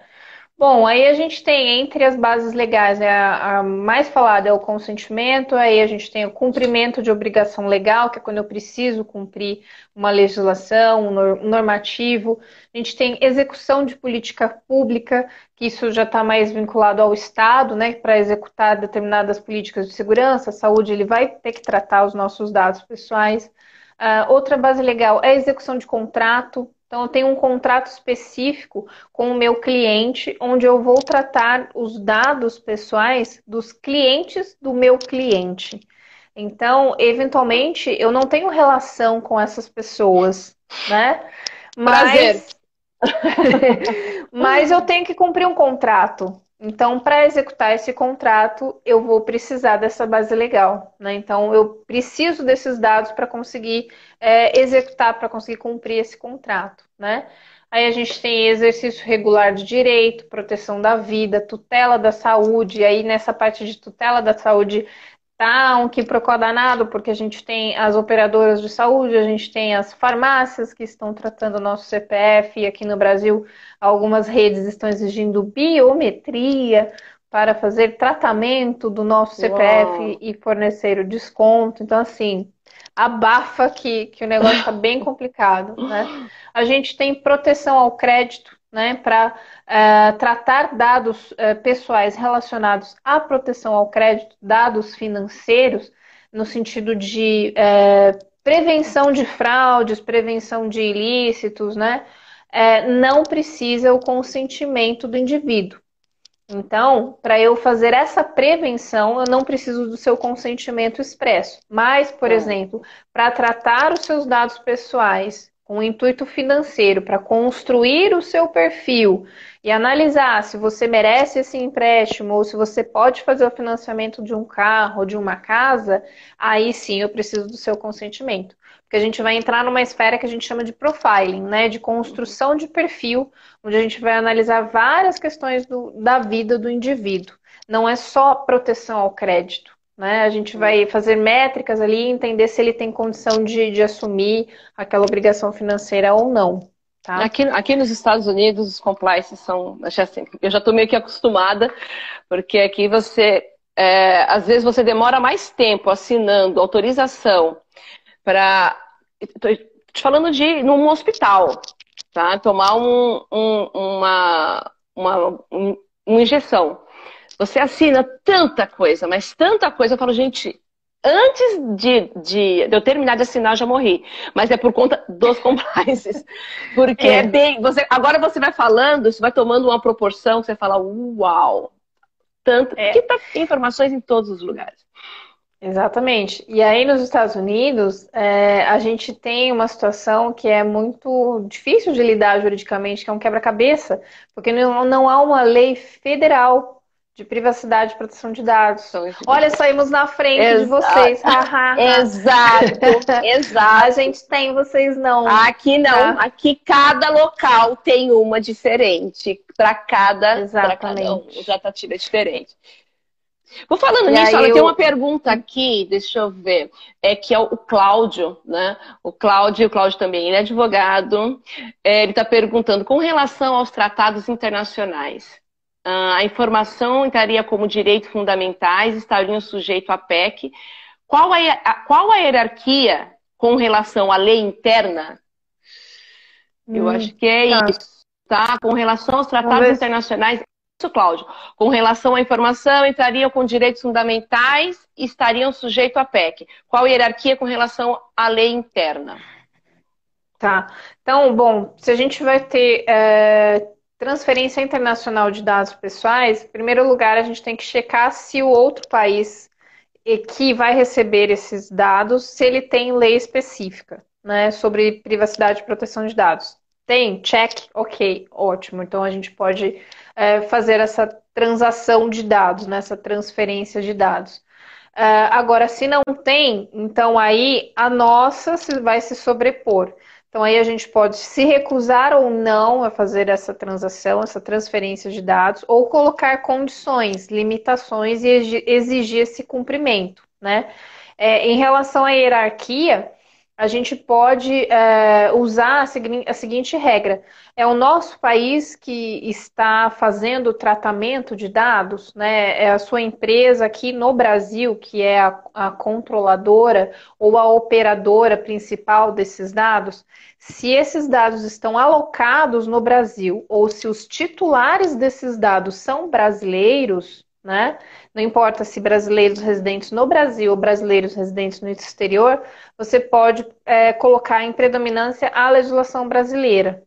Bom, aí a gente tem entre as bases legais, né, a, a, mais falada é o consentimento, aí a gente tem o cumprimento de obrigação legal, que é quando eu preciso cumprir uma legislação, um normativo. A gente tem execução de política pública, que isso já está mais vinculado ao Estado, né, para executar determinadas políticas de segurança, saúde, ele vai ter que tratar os nossos dados pessoais. Uh, outra base legal é a execução de contrato. Então, eu tenho um contrato específico com o meu cliente, onde eu vou tratar os dados pessoais dos clientes do meu cliente. Então, eventualmente, eu não tenho relação com essas pessoas, né? Mas, mas eu tenho que cumprir um contrato. Então, para executar esse contrato, eu vou precisar dessa base legal. Né? Então, eu preciso desses dados para conseguir é, executar, para conseguir cumprir esse contrato. Né? Aí a gente tem exercício regular de direito, proteção da vida, tutela da saúde. E aí, nessa parte de tutela da saúde, tá um danado, porque a gente tem as operadoras de saúde, a gente tem as farmácias que estão tratando o nosso CPF, e aqui no Brasil algumas redes estão exigindo biometria para fazer tratamento do nosso CPF Uau. e fornecer o desconto. Então, assim, abafa que, que o negócio está bem complicado, né? A gente tem proteção ao crédito, né, para uh, eh, tratar dados uh, pessoais relacionados à proteção ao crédito, dados financeiros, no sentido de uh, prevenção de fraudes, prevenção de ilícitos, né, não precisa o consentimento do indivíduo. Então, para eu fazer essa prevenção, eu não preciso do seu consentimento expresso. Mas, por é. exemplo, para tratar os seus dados pessoais um intuito financeiro para construir o seu perfil e analisar se você merece esse empréstimo ou se você pode fazer o financiamento de um carro ou de uma casa, aí sim eu preciso do seu consentimento. Porque a gente vai entrar numa esfera que a gente chama de profiling, né? De construção de perfil, onde a gente vai analisar várias questões do, da vida do indivíduo. Não é só proteção ao crédito. Né? A gente vai fazer métricas ali e entender se ele tem condição de, de assumir aquela obrigação financeira ou não. Tá? Aqui, aqui nos Estados Unidos, os compliance são. Assim, eu já estou meio que acostumada, porque aqui você. É, às vezes você demora mais tempo assinando autorização para. Estou te falando de num hospital, tá? Tomar um, um, uma, uma, um, uma injeção. Você assina tanta coisa, mas tanta coisa. Eu falo, gente, antes de, de, de, eu terminar de assinar, eu já morri. Mas é por conta dos compliances. Porque é. é, bem. Você, agora você vai falando, isso vai tomando uma proporção que você fala, uau! Tanto. É. Que tá, tem informações em todos os lugares. Exatamente. E aí nos Estados Unidos, é, a gente tem uma situação que é muito difícil de lidar juridicamente, que é um quebra-cabeça, porque não, não há uma lei federal de privacidade e proteção de dados. Olha, saímos na frente exato. de vocês. exato, exato. A gente tem, vocês não. Aqui não. Tá? Aqui cada local tem uma diferente. Para cada, cada um. O tratativa é diferente. Vou falando e nisso, olha, eu... tem uma pergunta aqui, deixa eu ver, é que é o Cláudio, né? O Cláudio, o Cláudio também ele é advogado, é, ele está perguntando com relação aos tratados internacionais. Ah, a informação entraria como direitos fundamentais, estariam sujeitos à PEC. Qual a, qual a hierarquia com relação à lei interna? Eu hum, acho que é tá. isso, tá? Com relação aos tratados internacionais, isso, Cláudio. Com relação à informação, entrariam com direitos fundamentais e estariam sujeitos à PEC. Qual a hierarquia com relação à lei interna? Tá. Então, bom, se a gente vai ter é, transferência internacional de dados pessoais, em primeiro lugar, a gente tem que checar se o outro país que vai receber esses dados, se ele tem lei específica, né, sobre privacidade e proteção de dados. Tem? Check? Ok, ótimo. Então a gente pode é, fazer essa transação de dados, né? essa transferência de dados. Uh, agora, se não tem, então aí a nossa vai se sobrepor. Então aí a gente pode se recusar ou não a fazer essa transação, essa transferência de dados, ou colocar condições, limitações e exigir esse cumprimento, né? É, em relação à hierarquia, a gente pode é, usar a, segui a, seguinte regra: é o nosso país que está fazendo o tratamento de dados, né? É a sua empresa aqui no Brasil que é a, a controladora ou a operadora principal desses dados. Se esses dados estão alocados no Brasil ou se os titulares desses dados são brasileiros, né? Não importa se brasileiros residentes no Brasil ou brasileiros residentes no exterior, você pode é, colocar em predominância a legislação brasileira.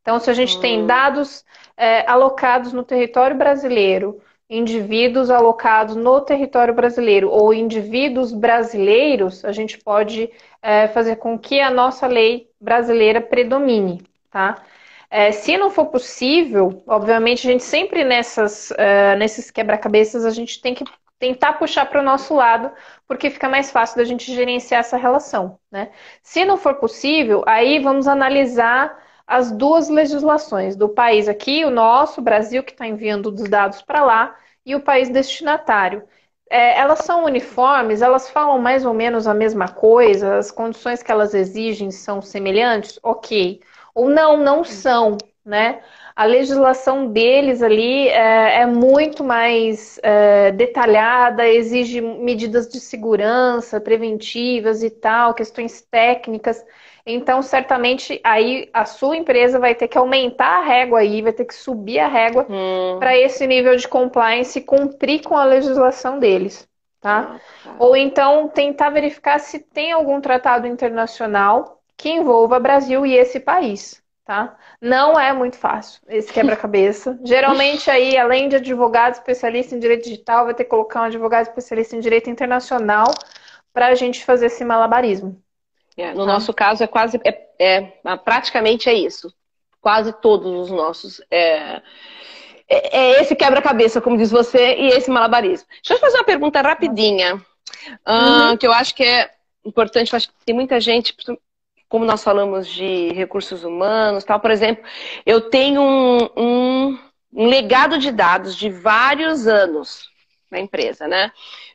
Então, se a gente hum. tem dados é, alocados no território brasileiro, indivíduos alocados no território brasileiro ou indivíduos brasileiros, a gente pode é, fazer com que a nossa lei brasileira predomine, tá? É, se não for possível, obviamente a gente sempre nessas, uh, nesses quebra-cabeças a gente tem que tentar puxar para o nosso lado, porque fica mais fácil da gente gerenciar essa relação. Né? Se não for possível, aí vamos analisar as duas legislações do país aqui, o nosso, o Brasil, que está enviando os dados para lá, e o país destinatário. É, elas são uniformes, elas falam mais ou menos a mesma coisa, as condições que elas exigem são semelhantes? Ok ou não, não são, né? A legislação deles ali é, é muito mais é, detalhada, exige medidas de segurança preventivas e tal, questões técnicas. Então, certamente, aí a sua empresa vai ter que aumentar a régua aí, vai ter que subir a régua hum. para esse nível de compliance cumprir com a legislação deles, tá? Ah, tá? Ou então tentar verificar se tem algum tratado internacional que envolva Brasil e esse país, tá? Não é muito fácil esse quebra-cabeça. Geralmente aí, além de advogado especialista em direito digital, vai ter que colocar um advogado especialista em direito internacional para a gente fazer esse malabarismo. É, no tá? nosso caso é quase, é, é, praticamente é isso. Quase todos os nossos. É, é, é esse quebra-cabeça, como diz você, e esse malabarismo. Deixa eu fazer uma pergunta rapidinha, uhum. uh, que eu acho que é importante. Acho que tem muita gente, como nós falamos de recursos humanos, tal, por exemplo, eu tenho um, um, um legado de dados de vários anos na empresa, né?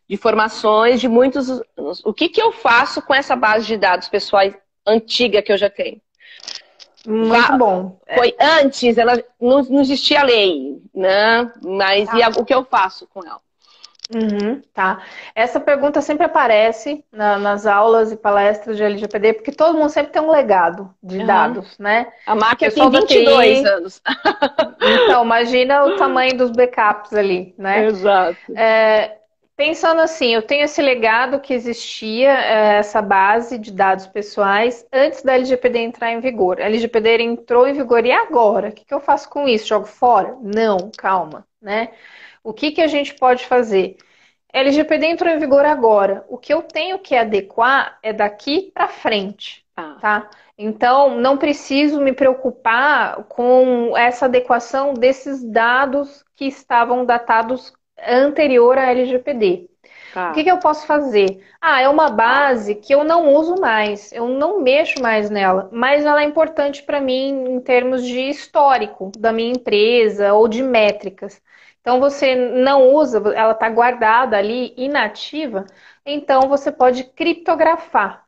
De formações de muitos anos. O que, que eu faço com essa base de dados pessoais antiga que eu já tenho? Muito bom. Foi antes, ela não, não existia lei, né? Mas ah. e o que eu faço com ela? Uhum, tá. Essa pergunta sempre aparece na, nas aulas e palestras de LGPD, porque todo mundo sempre tem um legado de uhum. dados, né? A máquina tem 22 TI, anos. Então, imagina o tamanho dos backups ali, né? Exato. É, pensando assim, eu tenho esse legado que existia, é, essa base de dados pessoais, antes da LGPD entrar em vigor. A LGPD entrou em vigor e agora? O que, que eu faço com isso? Jogo fora? Não, calma, né? O que, que a gente pode fazer? LGPD entrou em vigor agora. O que eu tenho que adequar é daqui para frente, ah. tá? Então, não preciso me preocupar com essa adequação desses dados que estavam datados anterior à LGPD. Tá. O que, que, eu posso fazer? Ah, é uma base que eu não uso mais, eu não mexo mais nela, mas ela é importante para mim em termos de histórico da minha empresa ou de métricas. Então você não usa, ela está guardada ali, inativa, então você pode criptografar.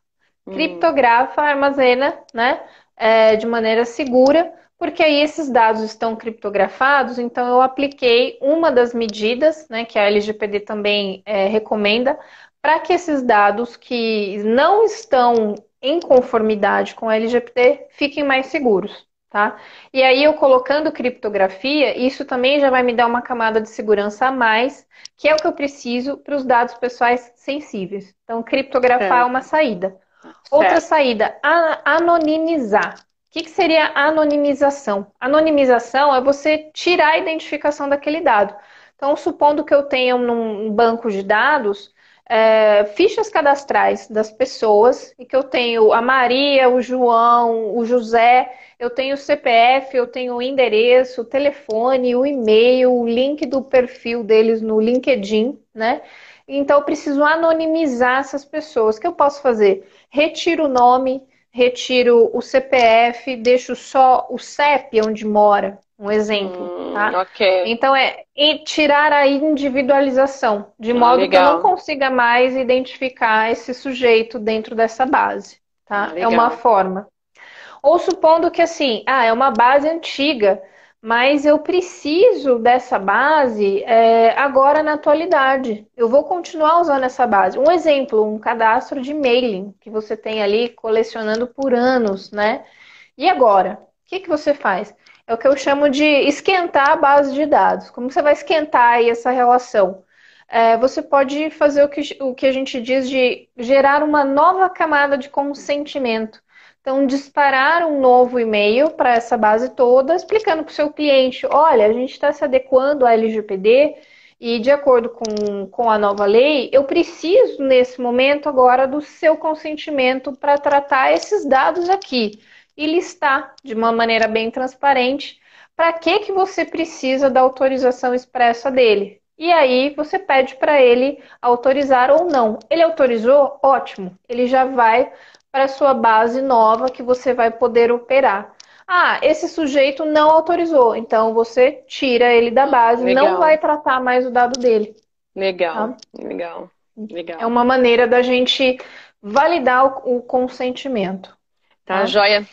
Hum. Criptografa, armazena, né, é, de maneira segura, porque aí esses dados estão criptografados, então eu apliquei uma das medidas, né, que a LGPD também é, recomenda, para que esses dados que não estão em conformidade com a LGPD fiquem mais seguros tá? E aí eu colocando criptografia, isso também já vai me dar uma camada de segurança a mais, que é o que eu preciso para os dados pessoais sensíveis. Então, criptografar é, é uma saída. Outra saída, anonimizar. O que, que seria anonimização? Anonimização é você tirar a identificação daquele dado. Então, supondo que eu tenha num banco de dados é, fichas cadastrais das pessoas e que eu tenho a Maria, o João, o José eu tenho o CPF, eu tenho o endereço, o telefone, o e-mail, o link do perfil deles no LinkedIn, né? Então eu preciso anonimizar essas pessoas. O que eu posso fazer? Retiro o nome, retiro o CPF, deixo só o CEP onde mora, um exemplo, hum, tá? Okay. Então é tirar a individualização, de ah, modo que eu não consiga mais identificar esse sujeito dentro dessa base, tá? É uma forma. Ou supondo que assim, ah, é uma base antiga, mas eu preciso dessa base é, agora na atualidade. Eu vou continuar usando essa base. Um exemplo, um cadastro de mailing que você tem ali colecionando por anos, né? E agora? O que, que você faz? É o que eu chamo de esquentar a base de dados. Como você vai esquentar aí essa relação? É, você pode fazer o que, o que a gente diz de gerar uma nova camada de consentimento. Então, disparar um novo e-mail para essa base toda, explicando para o seu cliente: olha, a gente está se adequando à LGPD e, de acordo com, com a nova lei, eu preciso, nesse momento agora, do seu consentimento para tratar esses dados aqui e listar de uma maneira bem transparente para que, que você precisa da autorização expressa dele. E aí você pede para ele autorizar ou não. Ele autorizou? Ótimo. Ele já vai para sua base nova que você vai poder operar. Ah, esse sujeito não autorizou, então você tira ele da base, legal. não vai tratar mais o dado dele. Legal, tá? legal, legal. É uma maneira da gente validar o, o consentimento. Tá, tá? joia.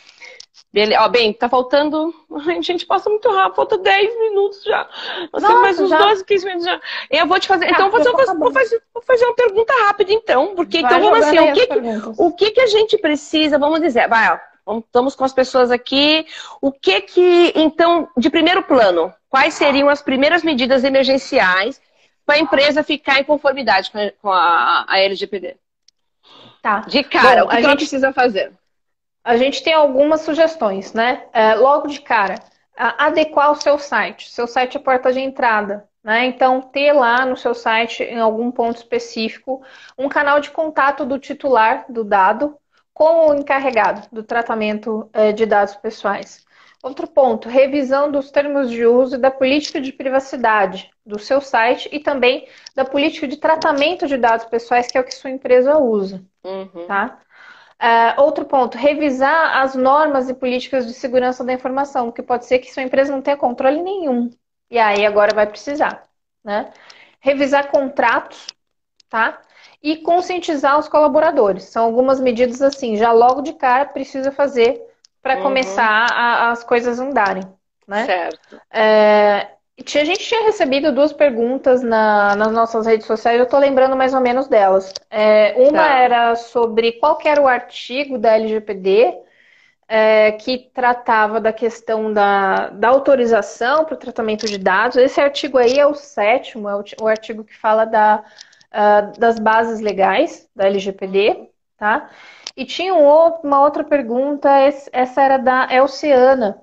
Beleza. Ó, bem, tá faltando. A gente passa muito rápido, falta 10 minutos já. Nossa, temos mais uns já? 12, 15 minutos já. Eu vou te fazer. Ah, então, vou fazer, vou, fazer, vou fazer uma pergunta rápida, então. Porque, vai então, vamos assim, o que, o que, que a gente precisa, vamos dizer, vai, ó, estamos com as pessoas aqui. O que que, então, de primeiro plano, quais seriam as primeiras medidas emergenciais para a empresa ficar em conformidade com a, a LGPD? Tá. De cara, Bom, o que, a que gente... ela precisa fazer? A gente tem algumas sugestões, né? É, logo de cara, adequar o seu site. Seu site é porta de entrada, né? Então, ter lá no seu site, em algum ponto específico, um canal de contato do titular do dado com o encarregado do tratamento é, de dados pessoais. Outro ponto, revisão dos termos de uso e da política de privacidade do seu site e também da política de tratamento de dados pessoais, que é o que sua empresa usa. Uhum. Tá? Uh, outro ponto, revisar as normas e políticas de segurança da informação, que pode ser que sua empresa não tenha controle nenhum. E aí agora vai precisar, né? Revisar contratos, tá? E conscientizar os colaboradores. São algumas medidas assim, já logo de cara precisa fazer para uhum. começar a, as coisas andarem, né? Certo. É, a gente tinha recebido duas perguntas na, nas nossas redes sociais, eu estou lembrando mais ou menos delas. É, uma tá. era sobre qual era o artigo da LGPD é, que tratava da questão da, da autorização para o tratamento de dados. Esse artigo aí é o sétimo, é o, artigo que fala da, uh, das bases legais da LGPD, tá? E tinha um, uma outra pergunta, essa era da Elciana,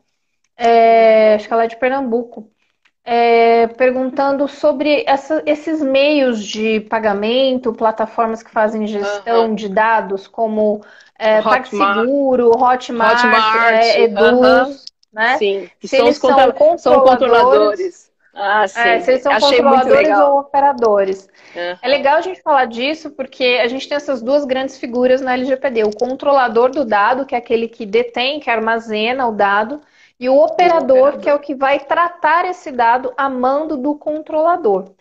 é, acho que ela é de Pernambuco é, perguntando sobre essa, esses meios de pagamento, plataformas que fazem gestão uhum. de dados, como é, PagSeguro, Hotmart, Hotmart é, Eduz, né? Sim, que se são eles são, controladores, são controladores. Ah, sim. É, se eles são Achei controladores ou operadores. Uhum. É legal a gente falar disso porque a gente tem essas duas grandes figuras na LGPD. O controlador do dado, que é aquele que detém, que armazena o dado, e o operador, operador, que é o que vai tratar esse dado a mando do controlador.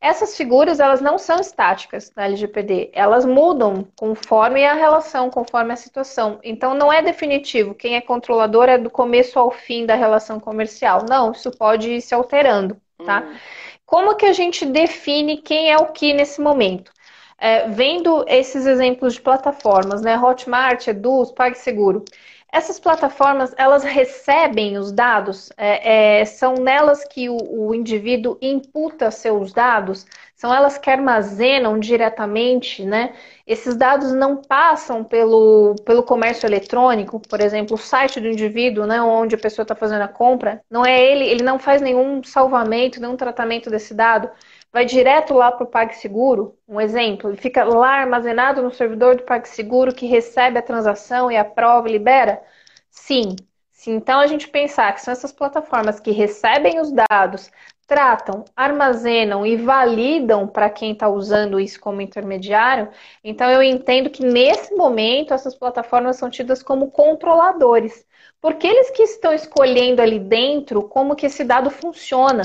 Essas figuras, elas não são estáticas na LGPD, elas mudam conforme a relação, conforme a situação. Então, não é definitivo, quem é controlador é do começo ao fim da relação comercial. Não, isso pode ir se alterando, tá? Hum. Como que a gente define quem é o que nesse momento? É, vendo esses exemplos de plataformas, né? Hotmart, Eduz, PagSeguro. Essas plataformas, elas recebem os dados, é, é, são nelas que o, o, indivíduo imputa seus dados, são elas que armazenam diretamente, né? Esses dados não passam pelo, pelo comércio eletrônico, por exemplo, o site do indivíduo, né, onde a pessoa está fazendo a compra, não é ele, ele não faz nenhum salvamento, nenhum tratamento desse dado vai direto lá para o PagSeguro, um exemplo, ele fica lá armazenado no servidor do PagSeguro que recebe a transação e aprova e libera? Sim. Se então a gente pensar que são essas plataformas que recebem os dados, tratam, armazenam e validam para quem está usando isso como intermediário, então eu entendo que nesse momento essas plataformas são tidas como controladores. Porque eles que estão escolhendo ali dentro como que esse dado funciona,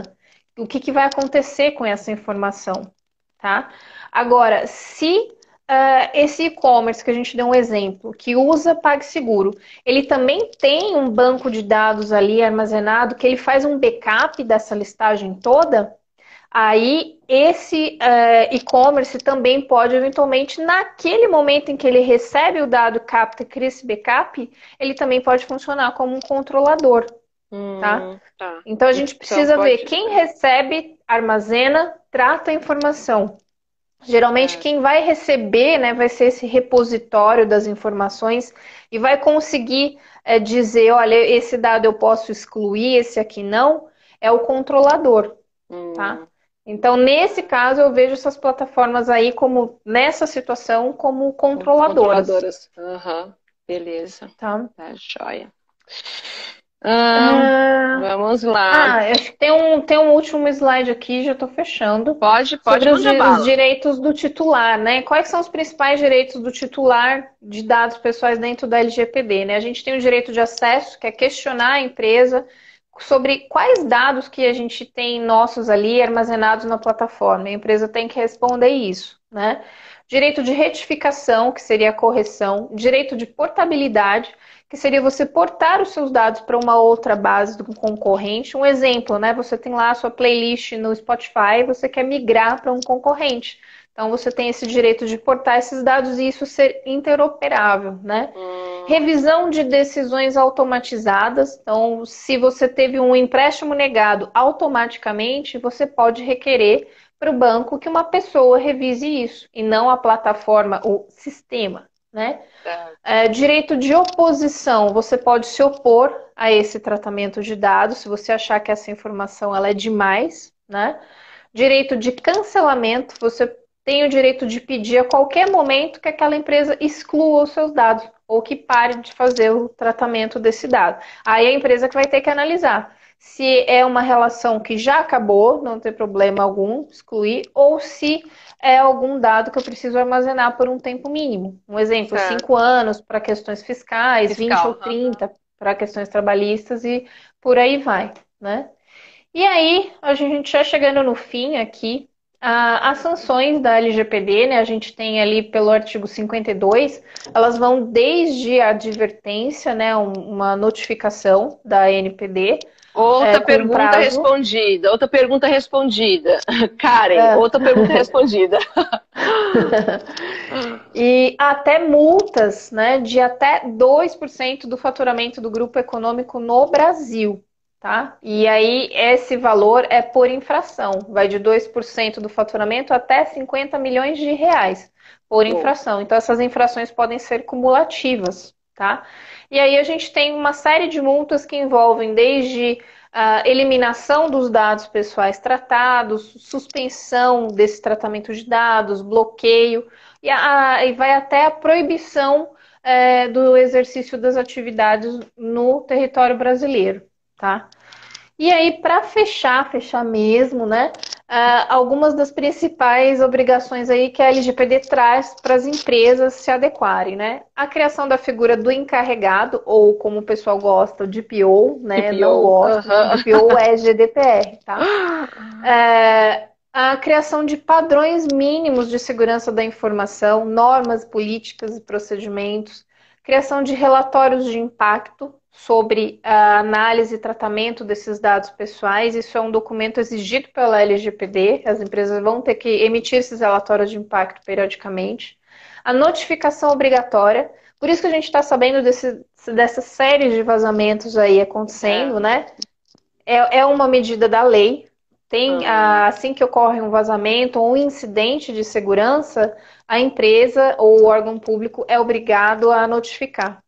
o que, que vai acontecer com essa informação, tá? Agora, se uh, esse e-commerce que a gente deu um exemplo, que usa PagSeguro, ele também tem um banco de dados ali armazenado que ele faz um backup dessa listagem toda, aí esse uh, e-commerce também pode eventualmente, naquele momento em que ele recebe o dado, capta cria esse backup, ele também pode funcionar como um controlador. Hum, tá? tá? Então a gente então, precisa então, ver quem recebe, armazena, trata a informação. Geralmente, é. quem vai receber né, vai ser esse repositório das informações e vai conseguir é, dizer: olha, esse dado eu posso excluir, esse aqui não, é o controlador. Hum. Tá? Então, nesse caso, eu vejo essas plataformas aí como, nessa situação, como controladoras. Controladoras. Uhum. Beleza. Tá. Tá, joia. Ah, vamos lá. Ah, acho que tem um, tem um último slide aqui, já estou fechando. Pode, pode. Sobre os, os, direitos do titular, né? Quais são os principais direitos do titular de dados pessoais dentro da LGPD, né? A gente tem o direito de acesso, que é questionar a empresa sobre quais dados que a gente tem nossos ali armazenados na plataforma. A empresa tem que responder isso, né? Direito de retificação, que seria a correção. Direito de portabilidade que seria você portar os seus dados para uma outra base do concorrente. Um exemplo, né? Você tem lá a sua playlist no Spotify, você quer migrar para um concorrente. Então você tem esse direito de portar esses dados e isso ser interoperável, né? Hum. Revisão de decisões automatizadas. Então, se você teve um empréstimo negado automaticamente, você pode requerer para o banco que uma pessoa revise isso e não a plataforma, o sistema, né? É, direito de oposição, você pode se opor a esse tratamento de dados se você achar que essa informação ela é demais, né? Direito de cancelamento, você tem o direito de pedir a qualquer momento que aquela empresa exclua os seus dados ou que pare de fazer o tratamento desse dado. Aí a empresa que vai ter que analisar se é uma relação que já acabou, não tem problema algum excluir, ou se é algum dado que eu preciso armazenar por um tempo mínimo. Um exemplo, cinco anos para questões fiscais, Fiscal, 20 ou 30 para questões trabalhistas e por aí vai, né? E aí, a gente já chegando no fim aqui, as sanções da LGPD, né, a gente tem ali pelo artigo 52, elas vão desde a advertência, né, uma notificação da NPD, Outra é, pergunta prazo. respondida, outra pergunta respondida. Karen, é. outra pergunta respondida. e até multas, né, de até 2% do faturamento do grupo econômico no Brasil, tá? E aí esse valor é por infração, vai de 2% do faturamento até 50 milhões de reais por infração. Então essas infrações podem ser cumulativas, tá? E aí a gente tem uma série de multas que envolvem desde a eliminação dos dados pessoais tratados, suspensão desse tratamento de dados, bloqueio, e, a, e vai até a proibição é, do exercício das atividades no território brasileiro, tá? E aí, para fechar, fechar mesmo, né? Uh, algumas das principais obrigações aí que a LGPD traz para as empresas se adequarem, né? A criação da figura do encarregado, ou como o pessoal gosta, de PO, né? DPO. Não gosto, uhum. DPO é GDPR, tá? É, a criação de padrões mínimos de segurança da informação, normas políticas e procedimentos, criação de relatórios de impacto, sobre a análise e tratamento desses dados pessoais. Isso é um documento exigido pela LGPD. As empresas vão ter que emitir esses relatórios de impacto periodicamente. A notificação obrigatória. Por isso que a gente está sabendo desse, dessa série de vazamentos aí acontecendo, é. né? É, é uma medida da lei. Tem, uhum. assim que ocorre um vazamento ou um incidente de segurança, a empresa ou o órgão público é obrigado a notificar.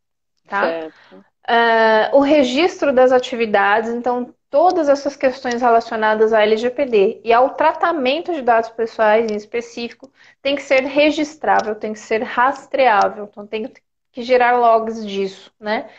Tá? Certo. Uh, o registro das atividades, então todas essas questões relacionadas à LGPD e ao tratamento de dados pessoais em específico tem que ser registrável, tem que ser rastreável, então tem que gerar logs disso, né?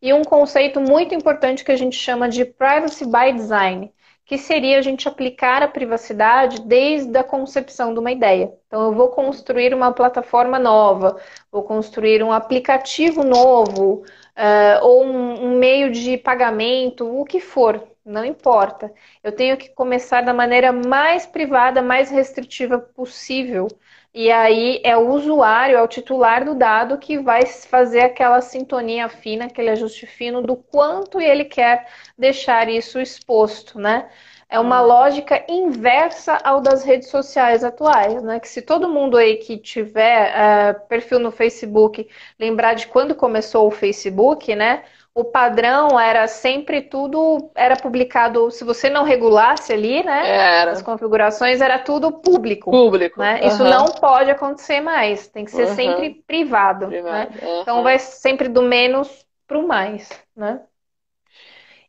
e um conceito muito importante que a gente chama de privacy by design, que seria a gente aplicar a privacidade desde a concepção de uma ideia. Então, eu vou construir uma plataforma nova, vou construir um aplicativo novo, uh, ou um, um meio de pagamento, o que for, não importa. Eu tenho que começar da maneira mais privada, mais restritiva possível. E aí é o usuário, é o titular do dado que vai fazer aquela sintonia fina, aquele ajuste fino do quanto ele quer deixar isso exposto, né? É uma uhum. lógica inversa ao das redes sociais atuais, né? Que se todo mundo aí que tiver uh, perfil no Facebook lembrar de quando começou o Facebook, né? O padrão era sempre tudo era publicado. Se você não regulasse ali, né? Era. As configurações era tudo público. Público. Né? Uhum. Isso não pode acontecer mais. Tem que ser uhum. sempre privado. privado. Né? Uhum. Então vai sempre do menos para o mais, né?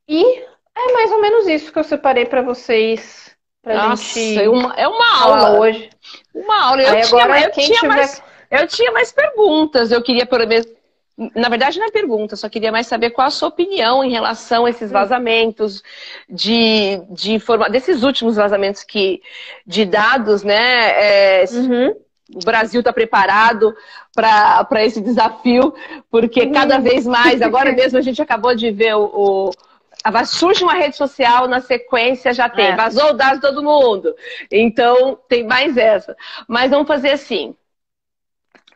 E é mais ou menos isso que eu separei para vocês. Pra Nossa, gente é uma, é uma aula hoje. Uma aula. Eu, Aí, tinha, agora, eu, tinha tiver... mais, eu tinha mais perguntas. Eu queria, por exemplo, na verdade, não é pergunta, só queria mais saber qual a sua opinião em relação a esses hum. vazamentos de, de informa... desses últimos vazamentos que, de dados, né? É, uhum. O Brasil está preparado para esse desafio, porque uhum. cada vez mais, agora mesmo a gente acabou de ver o, o surge uma rede social, na sequência já tem. É. Vazou o dado de todo mundo. Então, tem mais essa. Mas vamos fazer assim.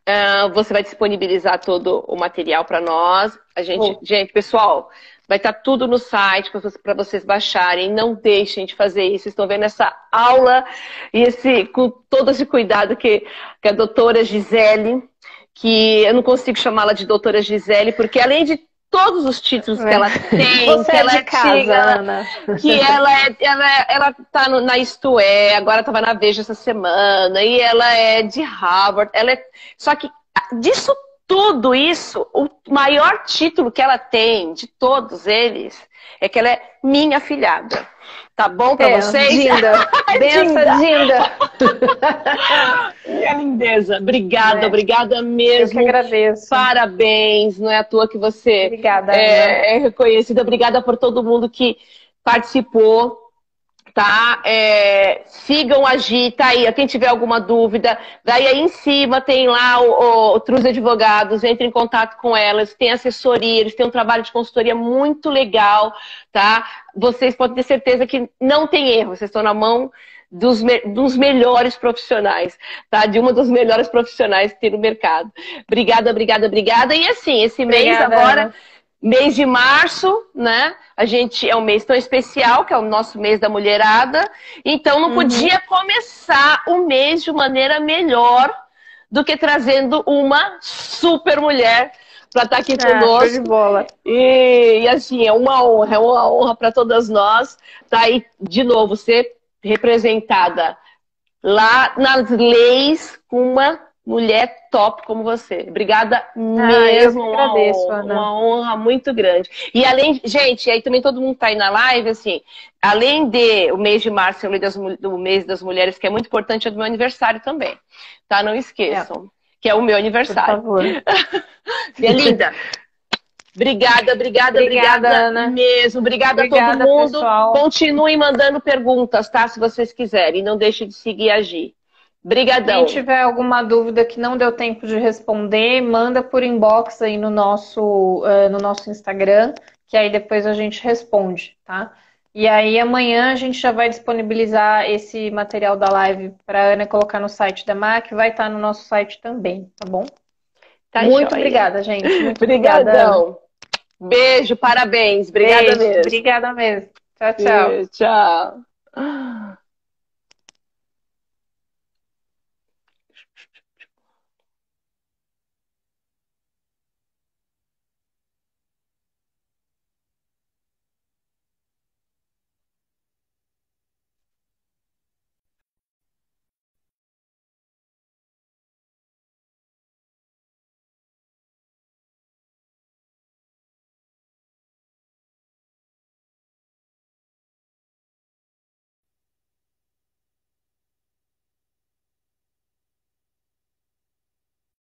Uh, você vai disponibilizar todo o material para nós. A gente, gente, pessoal, vai estar tá tudo no site para vocês baixarem. Não deixem de fazer isso. Vocês estão vendo essa aula e esse com todo esse cuidado que, que a doutora Gisele, que eu não consigo chamá-la de doutora Gisele, porque além de todos os títulos que ela tem, Você que é ela é casa, que ela é, ela, é, ela tá no, na Isto É, agora estava na Veja essa semana, e ela é de Harvard, ela é. Só que disso tudo isso, o maior título que ela tem de todos eles é que ela é minha filhada. Tá bom pra é, vocês? Dinda. Benção, Dinda. Minha lindeza. Obrigada, é. obrigada mesmo. Eu que agradeço. Parabéns. Não é à toa que você obrigada, é, é reconhecida. Obrigada por todo mundo que participou tá? É, sigam a Gi, tá aí. Quem tiver alguma dúvida, daí aí em cima tem lá o, o, Advogados, entre em contato com elas, tem assessoria, eles têm um trabalho de consultoria muito legal, tá? Vocês podem ter certeza que não tem erro, vocês estão na mão dos, me dos melhores profissionais, tá? De uma dos melhores profissionais que tem no mercado. Obrigada, obrigada, obrigada. E assim, esse mês obrigada. agora Mês de março, né? A gente é um mês tão especial, que é o nosso mês da mulherada. Então não uhum. podia começar o mês de maneira melhor do que trazendo uma super mulher para estar tá aqui ah, conosco. de bola. E, e, assim, é uma honra, é uma honra para todas nós. Tá aí, de novo, ser representada lá nas leis com uma mulher top como você. Obrigada ah, mesmo. Eu agradeço, uma honra, Ana. Uma honra muito grande. E além, gente, aí também todo mundo tá aí na live, assim, além de o mês de março, o mês das, mulheres, que é muito importante, é do meu aniversário também. Tá? Não esqueçam. É. Que é o meu aniversário. Por favor. Minha linda. Obrigada, obrigada, obrigada, obrigada Ana. mesmo. Obrigada, obrigada a todo mundo. Pessoal. Continuem mandando perguntas, tá? Se vocês quiserem. Não deixe de seguir a Gi. Brigadão. Quem tiver alguma dúvida que não deu tempo de responder, manda por inbox aí no nosso, uh, no nosso Instagram, que aí depois a gente responde, tá? E aí amanhã a gente já vai disponibilizar esse material da live para Ana colocar no site da MAC, vai estar no nosso site também, tá bom? Tá Muito obrigada, gente. Muito Obrigadão. Obrigada. Beijo, parabéns. Obrigada Beijo, mesmo. Obrigada mesmo. Tchau, tchau. Beijo, tchau.